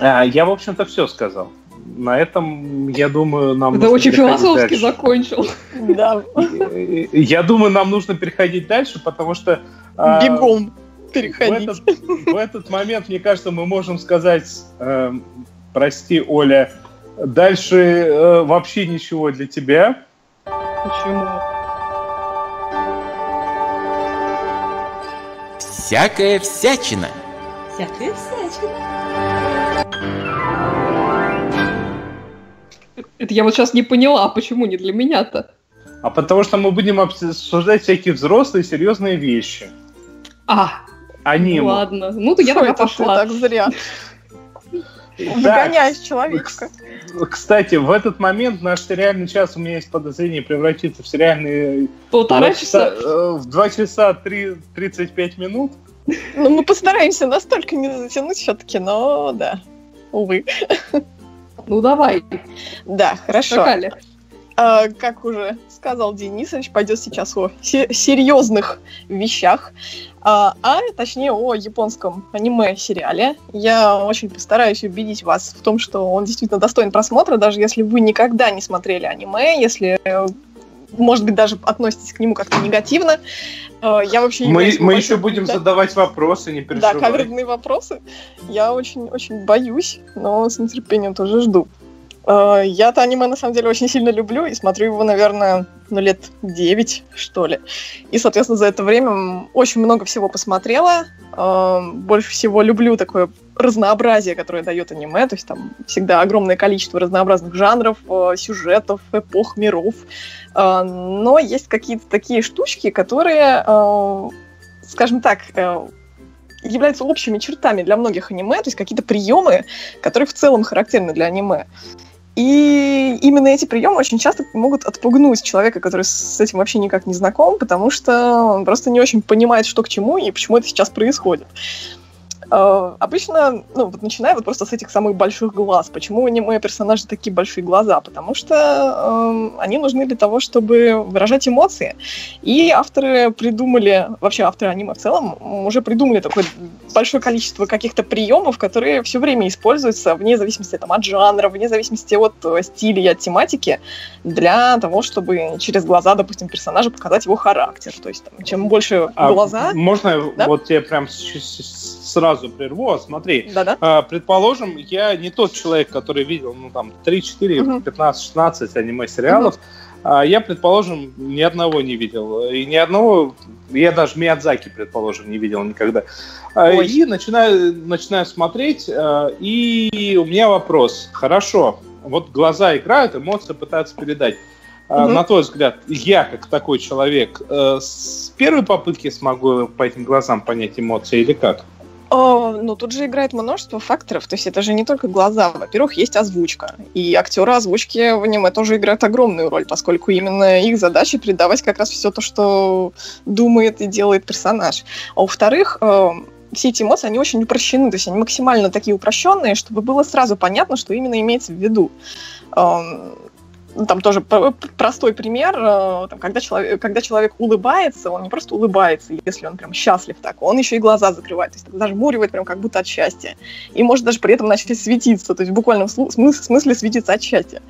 А, я, в общем-то, все сказал. На этом, я думаю, нам Это очень философски дальше. закончил. Да. Я думаю, нам нужно переходить дальше, потому что... А, Бегом переходить. В этот, в этот момент, мне кажется, мы можем сказать, э, прости, Оля, дальше э, вообще ничего для тебя. Почему? Всякая всячина. Всякая всячина. Это я вот сейчас не поняла, а почему не для меня-то? А потому что мы будем обсуждать всякие взрослые серьезные вещи. А, Ну, ладно. Ну, то я тогда пошла. так зря. Выгоняешь человечка. Кстати, в этот момент наш сериальный час, у меня есть подозрение, превратится в сериальный... Полтора часа? Э, в два часа 3, 35 минут. Ну, мы постараемся настолько не затянуть все-таки, но да, увы. Ну, давай. Да, хорошо. А, как уже сказал Денисович, пойдет сейчас о серьезных вещах, а, а точнее о японском аниме-сериале. Я очень постараюсь убедить вас в том, что он действительно достоин просмотра, даже если вы никогда не смотрели аниме, если может быть, даже относитесь к нему как-то негативно. А, я вообще мы, мы еще будем да? задавать вопросы, не переживай. Да, каверные вопросы. Я очень-очень боюсь, но с нетерпением тоже жду. Э, я-то аниме на самом деле очень сильно люблю и смотрю его, наверное, ну, лет 9, что ли. И, соответственно, за это время очень много всего посмотрела. Э, больше всего люблю такое разнообразие, которое дает аниме. То есть там всегда огромное количество разнообразных жанров, э, сюжетов, эпох, миров. Но есть какие-то такие штучки, которые, скажем так, являются общими чертами для многих аниме, то есть какие-то приемы, которые в целом характерны для аниме. И именно эти приемы очень часто могут отпугнуть человека, который с этим вообще никак не знаком, потому что он просто не очень понимает, что к чему и почему это сейчас происходит. Uh, обычно, ну, вот начиная вот просто с этих самых больших глаз. Почему у аниме персонажи такие большие глаза? Потому что uh, они нужны для того, чтобы выражать эмоции. И авторы придумали, вообще авторы аниме в целом, уже придумали такое большое количество каких-то приемов, которые все время используются вне зависимости там, от жанра, вне зависимости от э, стиля и от тематики, для того, чтобы через глаза, допустим, персонажа показать его характер. То есть, там, чем больше а глаза... Можно да? вот тебе прям сразу прерву. А смотри, Да-да. А, предположим, я не тот человек, который видел, ну, там, 3, 4, угу. 15, 16 аниме-сериалов. Угу. А, я, предположим, ни одного не видел. И ни одного, я даже Миядзаки, предположим, не видел никогда. А, Ой. И начинаю, начинаю смотреть, и у меня вопрос. Хорошо, вот глаза играют, эмоции пытаются передать. Угу. На твой взгляд, я как такой человек э, с первой попытки смогу по этим глазам понять эмоции или как? О, ну, тут же играет множество факторов. То есть это же не только глаза. Во-первых, есть озвучка. И актеры озвучки в аниме тоже играют огромную роль, поскольку именно их задача передавать как раз все то, что думает и делает персонаж. А во-вторых, э, все эти эмоции, они очень упрощены, то есть они максимально такие упрощенные, чтобы было сразу понятно, что именно имеется в виду. Ну, там тоже простой пример, э, там, когда, человек, когда человек улыбается, он не просто улыбается, если он прям счастлив так, он еще и глаза закрывает, то есть зажмуривает прям как будто от счастья. И может даже при этом начать светиться, то есть в буквальном смысле светиться от счастья.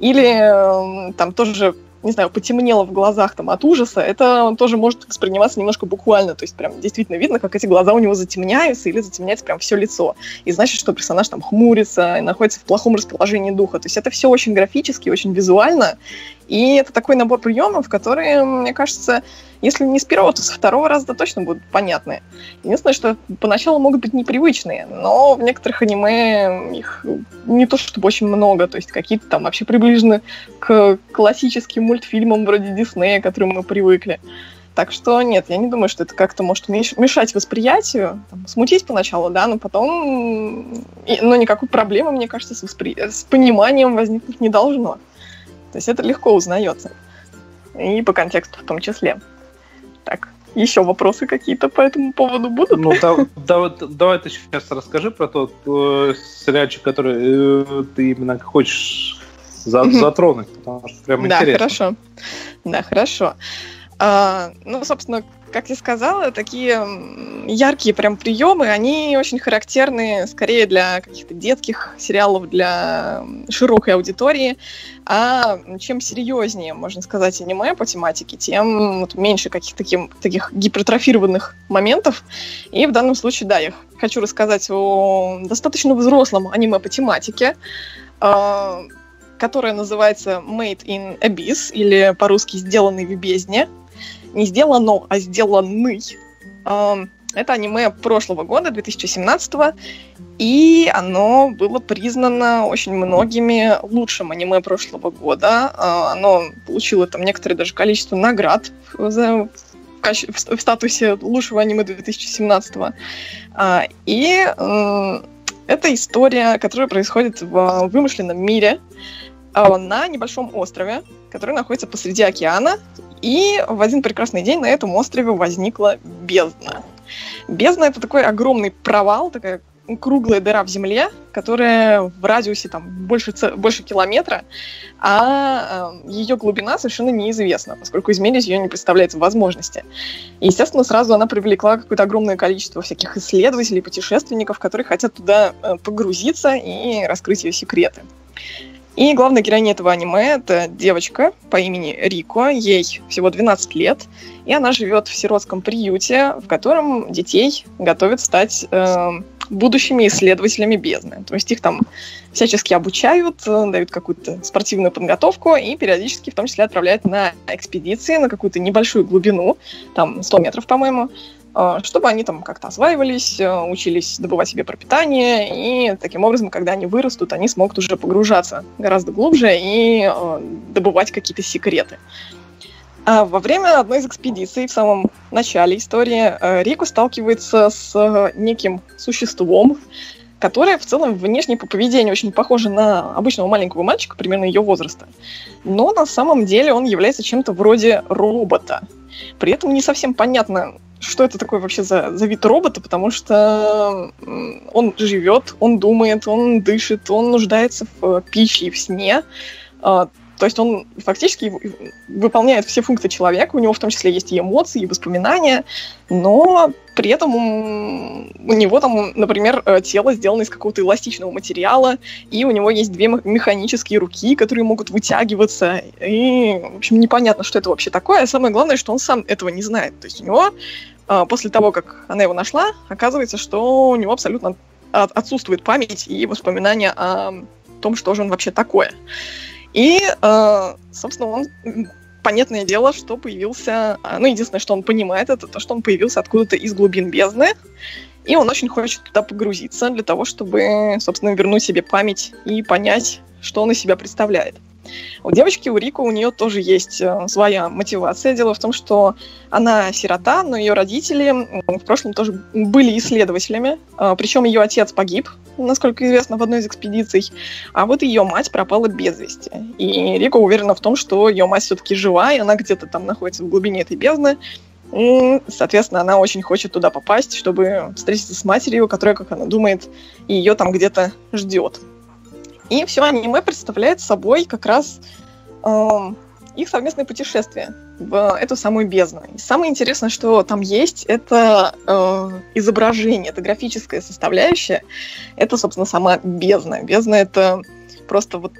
Или эм, там тоже не знаю, потемнело в глазах там от ужаса, это тоже может восприниматься немножко буквально, то есть прям действительно видно, как эти глаза у него затемняются или затемняется прям все лицо. И значит, что персонаж там хмурится и находится в плохом расположении духа. То есть это все очень графически, очень визуально, и это такой набор приемов, которые, мне кажется, если не с первого, то со второго раза точно будут понятны. Единственное, что поначалу могут быть непривычные, но в некоторых аниме их не то чтобы очень много, то есть какие-то там вообще приближены к классическим мультфильмам вроде Диснея, к которым мы привыкли. Так что нет, я не думаю, что это как-то может мешать восприятию, там, смутить поначалу, да, но потом, но никакой проблемы, мне кажется, с, воспри... с пониманием возникнуть не должно. То есть это легко узнается. И по контексту в том числе. Так, еще вопросы какие-то по этому поводу будут? Ну, да, да, давай ты сейчас расскажи про тот э, сериальчик, который э, ты именно хочешь за, затронуть, потому что прям да, интересно. хорошо. Да, хорошо. А, ну, собственно, как я сказала, такие яркие прям приемы, они очень характерны скорее для каких-то детских сериалов, для широкой аудитории. А чем серьезнее, можно сказать, аниме по тематике, тем вот, меньше каких-то таких, таких гипертрофированных моментов. И в данном случае, да, я хочу рассказать о достаточно взрослом аниме по тематике, э, которое называется Made in Abyss, или по-русски «Сделанный в бездне» не сделано, а сделанный. Это аниме прошлого года, 2017 и оно было признано очень многими лучшим аниме прошлого года. А, оно получило там некоторое даже количество наград за в статусе лучшего аниме 2017 а, И это история, которая происходит в вымышленном мире а, на небольшом острове, который находится посреди океана, и в один прекрасный день на этом острове возникла бездна. Бездна — это такой огромный провал, такая круглая дыра в земле, которая в радиусе там больше, больше километра, а э, ее глубина совершенно неизвестна, поскольку измерить ее не представляется возможности. И, естественно, сразу она привлекла какое-то огромное количество всяких исследователей, путешественников, которые хотят туда э, погрузиться и раскрыть ее секреты. И главная героиня этого аниме — это девочка по имени Рико, ей всего 12 лет, и она живет в сиротском приюте, в котором детей готовят стать э, будущими исследователями бездны. То есть их там всячески обучают, э, дают какую-то спортивную подготовку и периодически в том числе отправляют на экспедиции на какую-то небольшую глубину, там 100 метров, по-моему, чтобы они там как-то осваивались, э, учились добывать себе пропитание, и таким образом, когда они вырастут, они смогут уже погружаться гораздо глубже и э, добывать какие-то секреты. А во время одной из экспедиций, в самом начале истории, Рику сталкивается с неким существом, которое в целом внешне по поведению очень похоже на обычного маленького мальчика, примерно ее возраста. Но на самом деле он является чем-то вроде робота. При этом не совсем понятно, что это такое вообще за, за вид робота, потому что он живет, он думает, он дышит, он нуждается в пище и в сне. А, то есть он фактически выполняет все функции человека, у него в том числе есть и эмоции, и воспоминания, но при этом у него там, например, э, тело сделано из какого-то эластичного материала, и у него есть две механические руки, которые могут вытягиваться, и, в общем, непонятно, что это вообще такое, а самое главное, что он сам этого не знает. То есть у него а, после того, как она его нашла, оказывается, что у него абсолютно отсутствует память и воспоминания о том, что же он вообще такое. И, а, собственно, он понятное дело, что появился... А, ну, единственное, что он понимает, это то, что он появился откуда-то из глубин бездны, и он очень хочет туда погрузиться для того, чтобы, собственно, вернуть себе память и понять, что он из себя представляет. У девочки, у Рико, у нее тоже есть э, своя мотивация. Дело в том, что она сирота, но ее родители в прошлом тоже были исследователями. Э, Причем ее отец погиб, насколько известно, в одной из экспедиций. А вот ее мать пропала без вести. И Рико уверена в том, что ее мать все-таки жива, и она где-то там находится в глубине этой бездны, И, соответственно, она очень хочет туда попасть, чтобы встретиться с матерью, которая, как она думает, ее там где-то ждет. И все аниме представляет собой как раз э, их совместное путешествие в эту самую бездну. И самое интересное, что там есть, это э, изображение, это графическая составляющая. Это, собственно, сама бездна. Бездна — это просто вот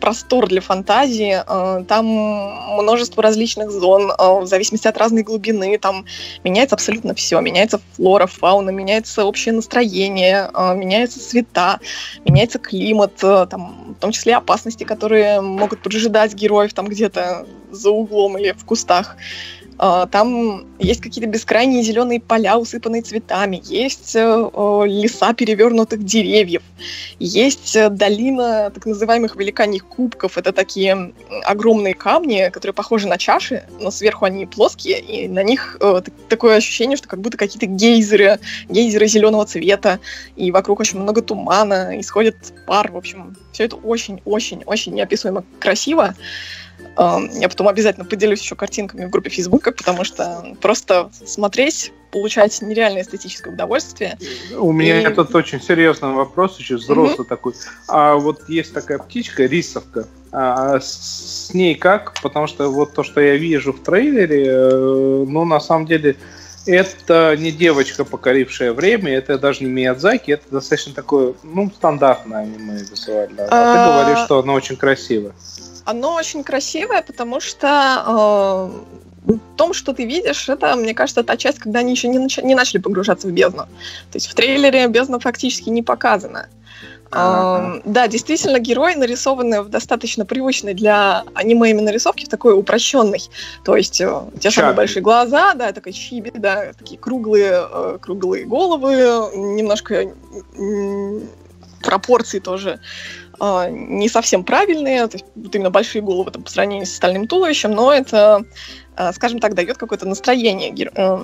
простор для фантазии. Э, там множество различных зон, э, в зависимости от разной глубины. Там меняется абсолютно все. Меняется флора, фауна, меняется общее настроение, э, меняются цвета, меняется климат, там, в том числе опасности, которые могут поджидать героев там где-то за углом или в кустах. А, там есть какие-то бескрайние зеленые поля, усыпанные цветами, есть э, леса перевернутых деревьев, есть э, долина так называемых великаньих кубков. Это такие огромные камни, которые похожи на чаши, но сверху они плоские, и на них э, такое ощущение, что как будто какие-то гейзеры, гейзеры зеленого цвета, и вокруг очень много тумана, исходит пар. В общем, все это очень-очень-очень неописуемо красиво. Я потом обязательно поделюсь еще картинками в группе Фейсбука, потому что просто смотреть, получать нереальное эстетическое удовольствие. У меня и... тут очень серьезный вопрос, еще взрослый mm-hmm. такой. А вот есть такая птичка, рисовка. А с, с ней как? Потому что вот то, что я вижу в трейлере, э, ну, на самом деле, это не девочка, покорившая время, это даже не Миядзаки, это достаточно такое, ну, стандартное аниме визуально. А ты а, говоришь, что оно очень красиво. Оно очень красивое, потому что э, в том, что ты видишь, это, мне кажется, та часть, когда они еще не, нач- не начали погружаться в бездну. То есть в трейлере бездна фактически не показана. Uh-huh. да, действительно, герои нарисованы в достаточно привычной для аниме именно рисовке, в такой упрощенной. То есть э, те самые большие глаза, да, такой чиби, да, такие круглые, э, круглые головы, немножко пропорции тоже э, не совсем правильные, то есть вот именно большие головы там, по сравнению с остальным туловищем, но это, э, скажем так, дает какое-то настроение э,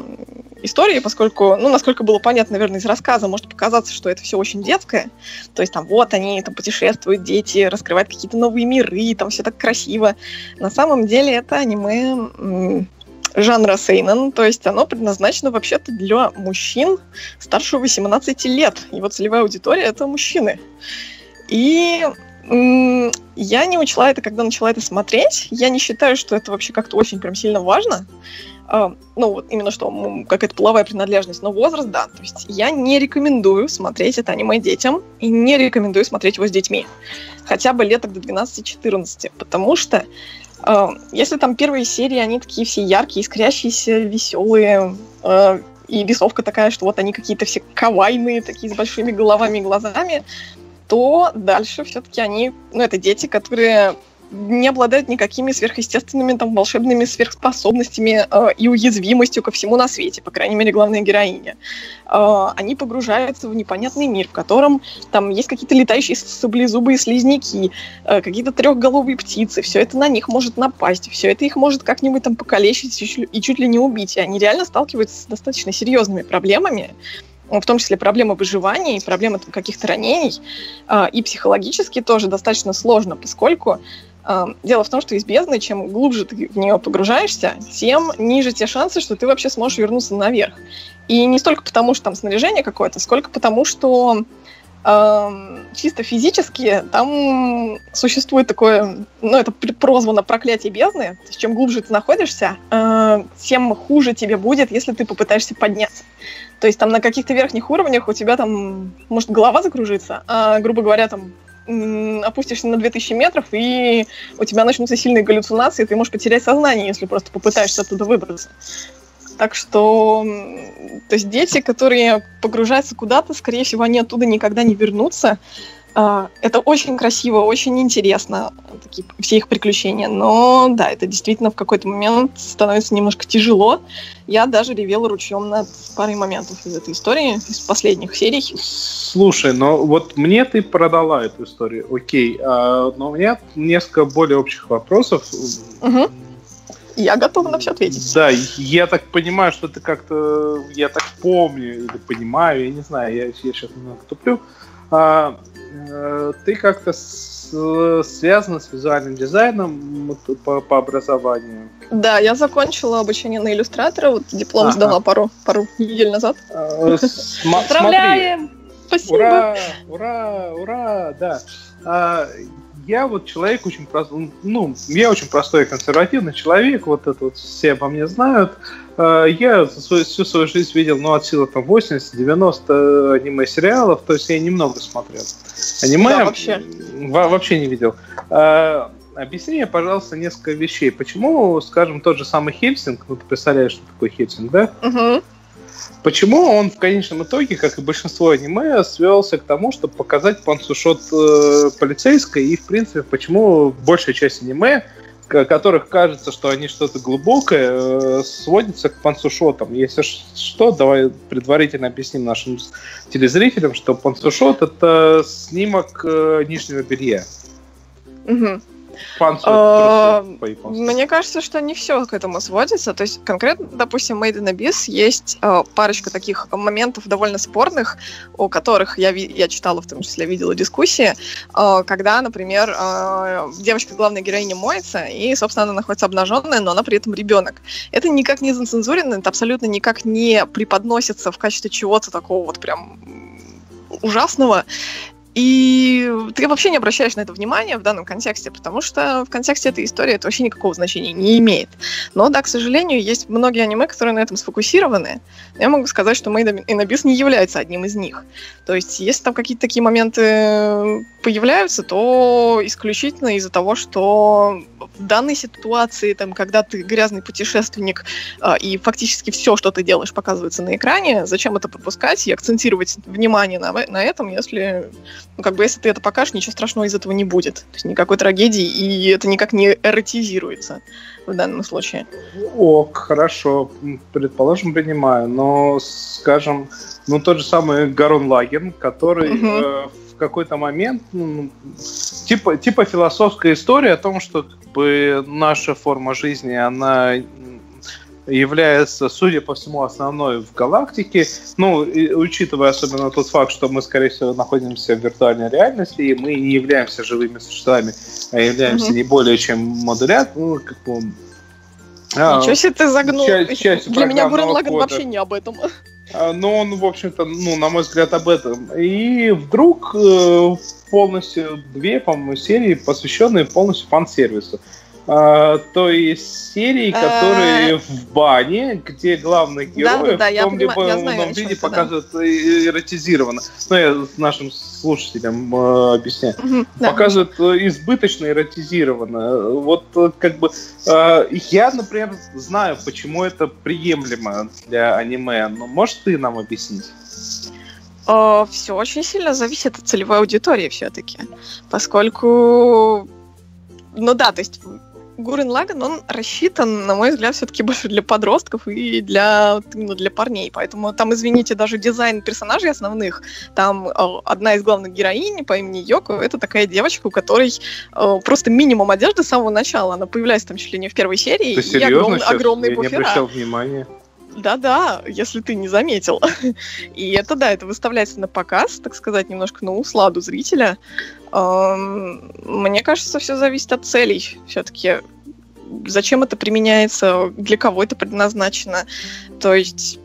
истории, поскольку, ну, насколько было понятно, наверное, из рассказа, может показаться, что это все очень детское, то есть там вот они там путешествуют, дети, раскрывают какие-то новые миры, там все так красиво. На самом деле это аниме жанра сейнен, то есть оно предназначено вообще-то для мужчин старше 18 лет. Его целевая аудитория — это мужчины. И я не учла это, когда начала это смотреть. Я не считаю, что это вообще как-то очень прям сильно важно. Uh, ну, вот именно что, какая-то половая принадлежность, но возраст, да. То есть я не рекомендую смотреть это аниме детям и не рекомендую смотреть его с детьми. Хотя бы леток до 12-14, потому что uh, если там первые серии, они такие все яркие, искрящиеся, веселые, uh, и рисовка такая, что вот они какие-то все кавайные, такие с большими головами и глазами, то дальше все-таки они, ну, это дети, которые не обладают никакими сверхъестественными там волшебными сверхспособностями э, и уязвимостью ко всему на свете, по крайней мере, главная героиня. Э, они погружаются в непонятный мир, в котором там есть какие-то летающие саблезубые слизняки, э, какие-то трехголовые птицы. Все это на них может напасть, все это их может как-нибудь там покалечить и чуть ли не убить. И они реально сталкиваются с достаточно серьезными проблемами в том числе проблемы выживания и проблемы каких-то ранений, а, и психологически тоже достаточно сложно, поскольку а, дело в том, что из бездны, чем глубже ты в нее погружаешься, тем ниже те шансы, что ты вообще сможешь вернуться наверх. И не столько потому, что там снаряжение какое-то, сколько потому, что чисто физически там существует такое, ну, это прозвано проклятие бездны. То есть, чем глубже ты находишься, э, тем хуже тебе будет, если ты попытаешься подняться. То есть там на каких-то верхних уровнях у тебя там может голова закружиться, а, грубо говоря, там опустишься на 2000 метров, и у тебя начнутся сильные галлюцинации, ты можешь потерять сознание, если просто попытаешься оттуда выбраться. Так что, то есть дети, которые погружаются куда-то, скорее всего, они оттуда никогда не вернутся. А, это очень красиво, очень интересно, такие, все их приключения. Но да, это действительно в какой-то момент становится немножко тяжело. Я даже ревела ручьем над парой моментов из этой истории, из последних серий. Слушай, но вот мне ты продала эту историю, окей. А, но у меня несколько более общих вопросов. Угу. Я готова на все ответить. Да, я так понимаю, что ты как-то, я так помню или понимаю, я не знаю, я, я сейчас немного туплю. А, э, ты как-то с- связаны с визуальным дизайном по, по образованию. Да, я закончила обучение на иллюстратора, вот диплом Ага. сдала пару, пару недель назад. Сма- Поздравляем! Спасибо. Ура, ура, ура, да. А, я вот человек очень простой, ну, я очень простой и консервативный человек, вот это вот все обо мне знают. А, я всю свою жизнь видел, ну, от силы там 80-90 аниме-сериалов, то есть я немного смотрел. Аниме Да, вообще. во- вообще не видел. А, объясни мне, пожалуйста, несколько вещей. Почему, скажем, тот же самый Хельсинг, ну, ты представляешь, что такое Хельсинг, да? Мгм. Почему он в конечном итоге, как и большинство аниме, свелся к тому, чтобы показать пансушот э, полицейской, и, в принципе, почему большая часть аниме, которых кажется, что они что-то глубокое, э, сводится к пансушотам. Если что, давай предварительно объясним нашим телезрителям, что пансушот — это снимок э, нижнего белья. Мгм. А. Мне кажется, что не все к этому сводится. То есть конкретно, допустим, Made in Abyss есть э, парочка таких моментов довольно спорных, о которых я, я читала, в том числе видела дискуссии, э, когда, например, девочка главной героини моется, и, собственно, она находится обнаженная, но она при этом ребенок. Это никак не зацензурено, это абсолютно никак не преподносится в качестве чего-то такого вот прям ужасного. И ты вообще не обращаешь на это внимания в данном контексте, потому что в контексте этой истории это вообще никакого значения не имеет. Но да, к сожалению, есть многие аниме, которые на этом сфокусированы. Я могу сказать, что Made in Abyss не является одним из них. То есть, если там какие-то такие моменты появляются, то исключительно из-за того, что в данной ситуации, там, когда ты грязный путешественник, а, и фактически все, что ты делаешь, показывается на экране, зачем это пропускать и акцентировать внимание на, на этом, если ну, как бы, если ты это покажешь, ничего страшного из этого не будет. То есть никакой трагедии, и это никак не эротизируется в данном случае. Ок, хорошо, предположим, принимаю, но, скажем, ну тот же самый Гарон Лаген, который Мгм. э, какой-то момент, ну, типа, типа философская история о том, что как бы наша форма жизни, она является, судя по всему, основной в галактике. Ну, и учитывая особенно тот факт, что мы, скорее всего, находимся в виртуальной реальности, и мы не являемся живыми существами, а являемся Мгм. не более чем модулят, ну, как бы, а, Ничего себе ты загнул. часть- частью Для меня Гурен Лаган вообще не об этом. А, Но он, в общем-то, ну, на мой взгляд, об этом. И вдруг э, полностью две, по-моему, серии, посвященные полностью фан-сервису. А, то есть серии, которые в бане, где главный герой Э. Да-да-да, в я том либо понимаю, я знаю, ином о чём виде да. показывают э, эротизированно. Ну, я нашим слушателям э, объясняю. Мгм, да. показывают э, избыточно эротизированно. Вот э, как бы э, я, например, знаю, почему это приемлемо для аниме, но можешь ты нам объяснить? все очень сильно зависит от целевой аудитории все-таки. Поскольку, ну да, то есть Гурен Лаган, он рассчитан, на мой взгляд, все-таки больше для подростков и для, именно для парней. Поэтому там, извините, даже дизайн персонажей основных, там э, одна из главных героинь по имени Йоко, это такая девочка, у которой э, просто минимум одежды с самого начала. Она появляется там чуть ли не в первой серии. Ты и серьезно огромный- сейчас? огромные я не буфера. обращал внимания. Да-да, если ты не заметил. И это, да, это выставляется на показ, так сказать, немножко на усладу зрителя. Мне кажется, все зависит от целей все-таки. Зачем это применяется, для кого это предназначено. То есть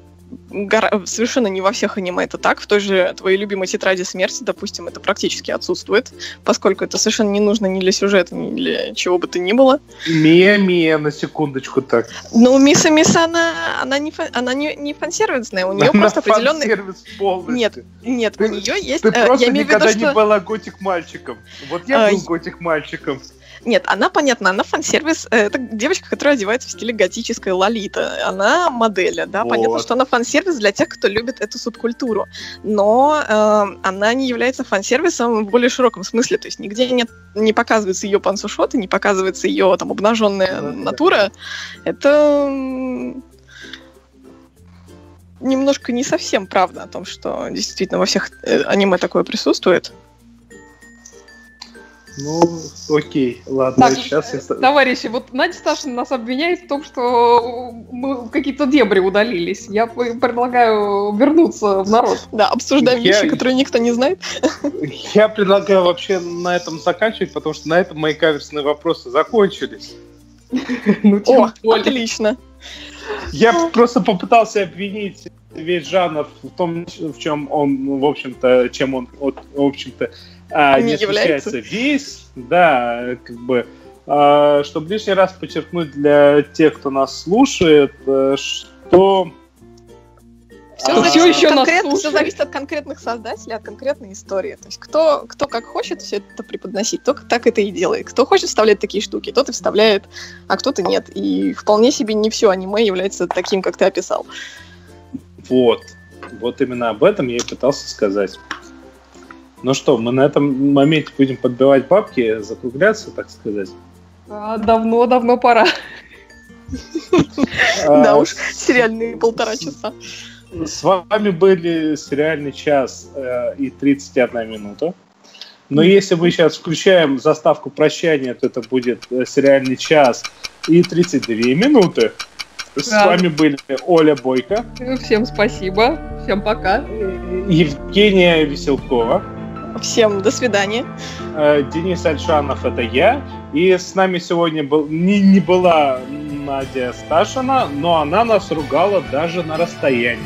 гора- совершенно не во всех аниме это так. В той же твоей любимой тетради смерти, допустим, это практически отсутствует, поскольку это совершенно не нужно ни для сюжета, ни для чего бы то ни было. Мия-мия, на секундочку так. Ну, Миса Миса, она, она, не, фан- она не, не фансервисная, у нее Она просто определенный... фан-сервис полностью. Нет, Нет, у Ты- нее есть... Ты э, просто я имею в виду, никогда не что... была готик-мальчиком. Вот я А, был готик-мальчиком. Нет, она, понятно, она фан-сервис. э, Это девочка, которая одевается в стиле готической лолита. Она модель, да, понятно, Вот. что она фан-сервис для тех, кто любит эту субкультуру. Но э, она не является фан-сервисом в более широком смысле. То есть нигде нет, не показывается ее пансушоты, не показывается ее там обнаженная натура. Это немножко не совсем правда о том, что действительно во всех э, аниме такое присутствует. Ну, окей, ладно, Так, сейчас я... Товарищи, вот Надя Сташина нас обвиняет в том, что мы какие-то дебри удалились. Я предлагаю вернуться в народ. Да, обсуждаем Я- вещи, которые никто не знает. Я предлагаю вообще на этом заканчивать, потому что на этом мои каверсные вопросы закончились. Ну, О, более. отлично. Я просто попытался обвинить весь жанр в том, в чем он, в общем-то, чем он, в общем-то, а, Не не отличается весь, да, как бы, а, чтобы лишний раз подчеркнуть для тех, кто нас слушает, э, что Все, А, от еще нас конкрет- слушает. всё зависит от конкретных создателей, от конкретной истории. То есть кто, кто как хочет все это преподносить, тот так это и делает. Кто хочет вставлять такие штуки, тот и вставляет, а кто-то нет. И вполне себе не все аниме является таким, как ты описал. вот, вот именно об этом я и пытался сказать. Ну что, мы на этом моменте будем подбивать бабки, закругляться, так сказать. Давно-давно пора. Да А, уж, сериальные полтора часа. С вами были сериальный час э, и 31 минута. Но если мы сейчас включаем заставку прощания, то это будет э, сериальный час и 32 минуты. С Да. вами были Оля Бойко, Всем спасибо. Всем пока. Евгения Веселкова, Всем до свидания. э, Денис Альшанов, это я. И с нами сегодня был, не, не была Надя Сташина, но она нас ругала даже на расстоянии.